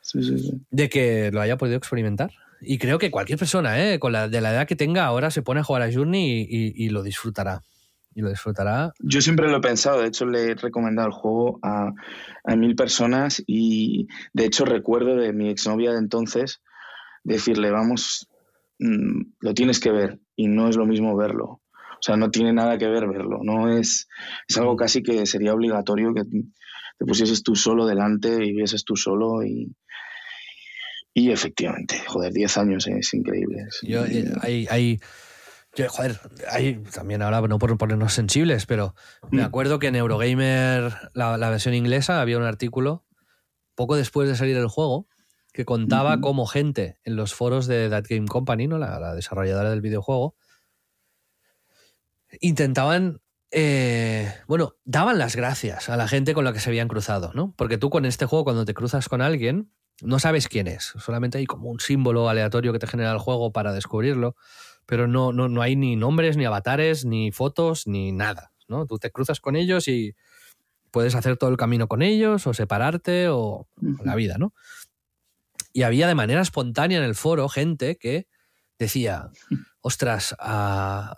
Sí, sí, sí. de que lo haya podido experimentar. Y creo que cualquier persona, ¿eh? con la, de la edad que tenga, ahora se pone a jugar a Journey y, y- y lo disfrutará. Y lo disfrutará. Yo siempre lo he pensado, de hecho le he recomendado el juego a, a mil personas y de hecho recuerdo de mi exnovia de entonces decirle, vamos, mm, lo tienes que ver y no es lo mismo verlo. O sea, no tiene nada que ver verlo, no es, es algo casi que sería obligatorio que te pusieses tú solo delante y vieses tú solo y, y efectivamente, joder, 10 años es increíble. es Yo, eh, increíble. hay, hay, yo, joder, hay también ahora, no por ponernos sensibles, pero me Mm. acuerdo que en Eurogamer, la, la versión inglesa, había un artículo poco después de salir el juego que contaba cómo gente en los foros de That Game Company, ¿no? la, la desarrolladora del videojuego, intentaban, eh, bueno, daban las gracias a la gente con la que se habían cruzado, ¿no? Porque tú con este juego, cuando te cruzas con alguien, no sabes quién es, solamente hay como un símbolo aleatorio que te genera el juego para descubrirlo, pero no, no, no hay ni nombres, ni avatares, ni fotos, ni nada, ¿no? Tú te cruzas con ellos y puedes hacer todo el camino con ellos, o separarte, o la vida, ¿no? Y había de manera espontánea en el foro gente que decía, ostras, ah,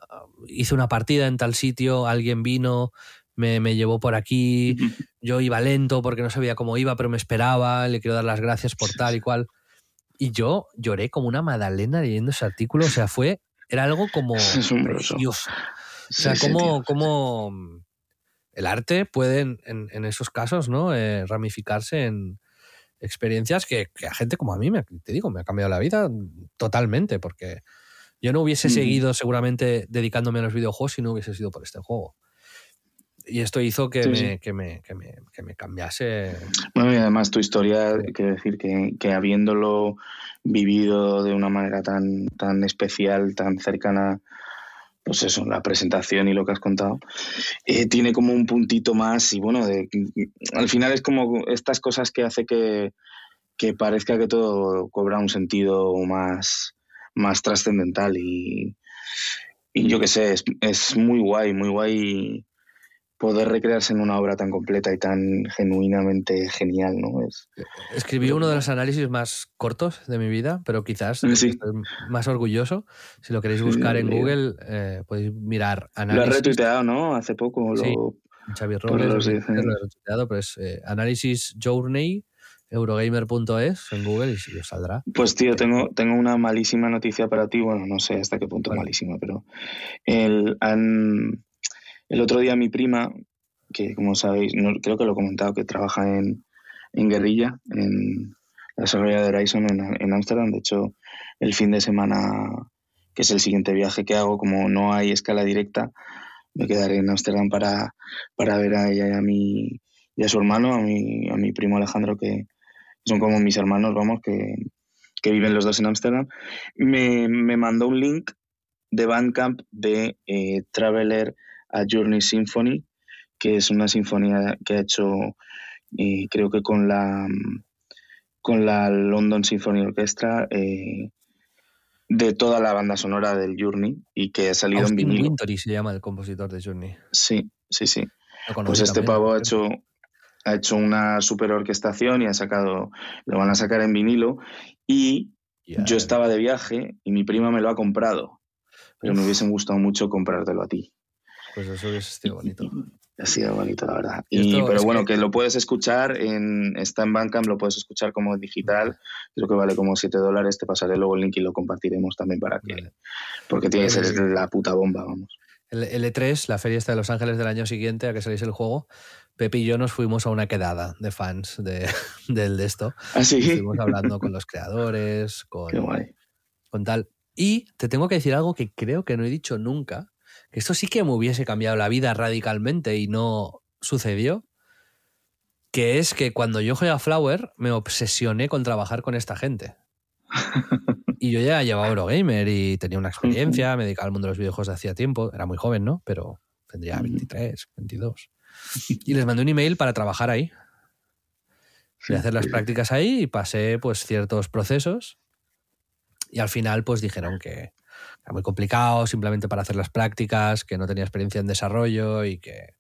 hice una partida en tal sitio, alguien vino, me, me llevó por aquí, yo iba lento porque no sabía cómo iba, pero me esperaba, le quiero dar las gracias por tal y cual. Y yo lloré como una magdalena leyendo ese artículo, o sea, fue, era algo como precioso. O Sí, sea, sí, cómo, tío. cómo el arte puede, en, en- esos casos, ¿no? Eh, ramificarse en experiencias que, que a gente como a mí, me, te digo, me ha cambiado la vida totalmente, porque yo no hubiese Ujú. seguido seguramente dedicándome a los videojuegos si no hubiese sido por este juego. Y esto hizo que, Sí, me, sí. Que, me, que, me, que me cambiase. Bueno, y además tu historia, quiero decir que, que habiéndolo vivido de una manera tan, tan especial, tan cercana, pues eso, la presentación y lo que has contado, eh, tiene como un puntito más y bueno, de, al final es como estas cosas que hace que, que parezca que todo cobra un sentido más, más trascendental y, y yo qué sé, es, es muy guay, muy guay poder recrearse en una obra tan completa y tan genuinamente genial, ¿no? Es, Escribí uno de los análisis más cortos de mi vida, pero quizás Sí. estoy más orgulloso. Si lo queréis Sí, buscar en. Google, eh, podéis mirar Lo has retuiteado, ¿no? Hace poco. Sí. Lo... Xavi Robles, lo he dicen. retuiteado, pero es eh, análisis journey eurogamer.es en Google y sí os saldrá. Pues tío, tengo, tengo una malísima noticia para ti. Bueno, no sé hasta qué punto Vale. malísima, pero el, han- el otro día mi prima, que como sabéis, creo que lo he comentado, que trabaja en, en Guerrilla, en la desarrolladora de Horizon en en Ámsterdam. De hecho, el fin de semana que es el siguiente viaje que hago, como no hay escala directa, me quedaré en Ámsterdam para, para ver a ella y a, mi, y a su hermano, a mi, a mi primo Alejandro, que son como mis hermanos, vamos, que, que viven los dos en Ámsterdam. Me, me mandó un link de Bandcamp de eh, Traveler a Journey Symphony, que es una sinfonía que ha hecho, eh, creo que con la, con la London Symphony Orchestra, eh, de toda la banda sonora del Journey y que ha salido Austin en vinilo. Wintory se llama el compositor de Journey. Sí, sí, sí. Pues este también, pavo ha hecho, ha hecho una super orquestación y ha sacado, lo van a sacar en vinilo. Y yo estaba de viaje y mi prima me lo ha comprado. Pero me Uf. hubiese gustado mucho comprártelo a ti. Pues eso hubiese sido bonito. Ha sido bonito, la verdad. Y esto pero bueno, que- que... lo puedes escuchar, en, está en Bandcamp, lo puedes escuchar como digital. Creo que vale como 7 dólares. Te pasaré luego el link y lo compartiremos también para que. Vale. Porque tiene que ser sí. la puta bomba, vamos. El el E3, la feria esta de Los Ángeles del año siguiente a que saliese el juego, Pepe y yo nos fuimos a una quedada de fans de, del de esto. Así. Estuvimos hablando con los creadores, con, Qué guay. con tal. Y te tengo que decir algo que creo que no he dicho nunca, que esto sí que me hubiese cambiado la vida radicalmente y no sucedió, que es que cuando yo jugué a Flower me obsesioné con trabajar con esta gente. Y yo ya llevaba Eurogamer y tenía una experiencia, me dedicaba al mundo de los videojuegos de hacía tiempo, era muy joven, ¿no? Pero tendría 23, 22. Y les mandé un email para trabajar ahí. A hacer las prácticas ahí y pasé pues ciertos procesos y al final pues dijeron que era muy complicado simplemente para hacer las prácticas, que no tenía experiencia en desarrollo y que,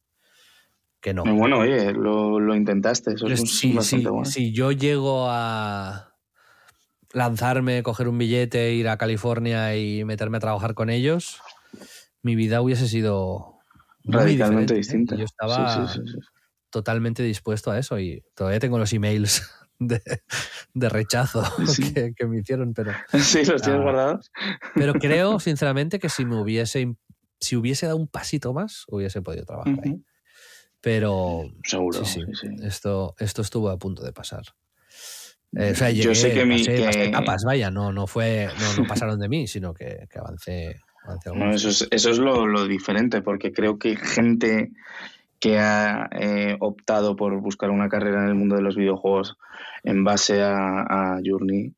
que no. Bueno, oye, lo, lo intentaste. Eso es si, si- bastante bueno. si yo llego a lanzarme, coger un billete, ir a California y meterme a trabajar con ellos, mi vida hubiese sido Radicalmente distinta. Yo estaba Sí, sí, sí, sí. totalmente dispuesto a eso y todavía tengo los emails de, de rechazo Sí. que, que me hicieron, pero, Sí, los tienes Ah. guardados. pero creo sinceramente que si me hubiese si hubiese dado un pasito más hubiese podido trabajar ahí. Pero Seguro. sí, sí. Esto, esto estuvo a punto de pasar. Eh, o sea, Yo sé que mi- que- etapas, vaya, no, no fue, no, no pasaron de mí, sino que, que avancé, eso es, eso es lo, lo diferente, porque creo que gente que ha eh, optado por buscar una carrera en el mundo de los videojuegos en base a, a Journey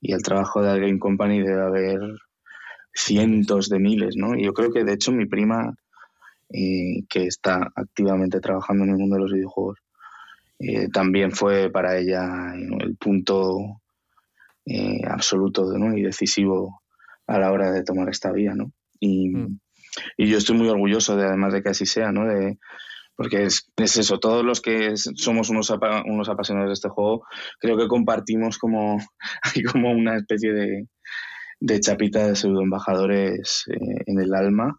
y al trabajo de Game Company debe haber cientos de miles, ¿no? Y yo creo que de hecho mi prima, eh, que está activamente trabajando en el mundo de los videojuegos, eh, también fue para ella el punto eh, absoluto ¿no? y decisivo a la hora de tomar esta vía, ¿no? Y, Mm. y yo estoy muy orgulloso de además de que así sea, ¿no? De, porque es, es eso, todos los que somos unos, apa- unos apasionados de este juego, creo que compartimos como, hay como una especie de, de chapita de pseudo embajadores eh, en el alma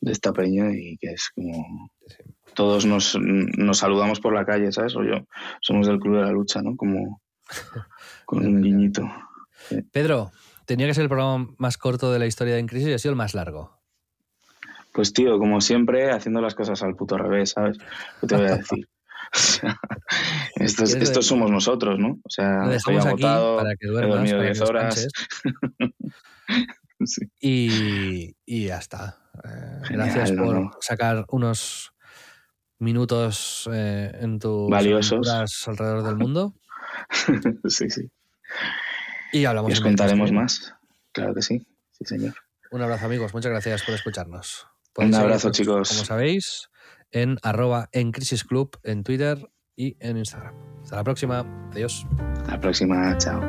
de esta peña y que es como todos nos, nos saludamos por la calle, ¿sabes? O yo, somos del club de la lucha, ¿no? Como con un guiñito. Pedro, tenía que ser el programa más corto de la historia de En Crisis y ha sido el más largo. Pues tío, como siempre, haciendo las cosas al puto revés, ¿sabes? ¿Qué te voy a decir? Estos, ¿Quieres estos de- somos nosotros, ¿no? O sea, Lo estoy agotado, para que he duermas, dormido para que 10 horas. Sí. y, y ya está. Eh, Genial, gracias por no. sacar unos minutos eh, en tus Valiosos. alrededor del mundo sí, sí. y hablamos Y os contaremos más. Claro que sí. Sí, señor. Un abrazo amigos, muchas gracias por escucharnos. Un Podéis abrazo, chicos. Como sabéis, en arroba en Crisis Club en Twitter y en Instagram. Hasta la próxima. Adiós. Hasta la próxima. Chao.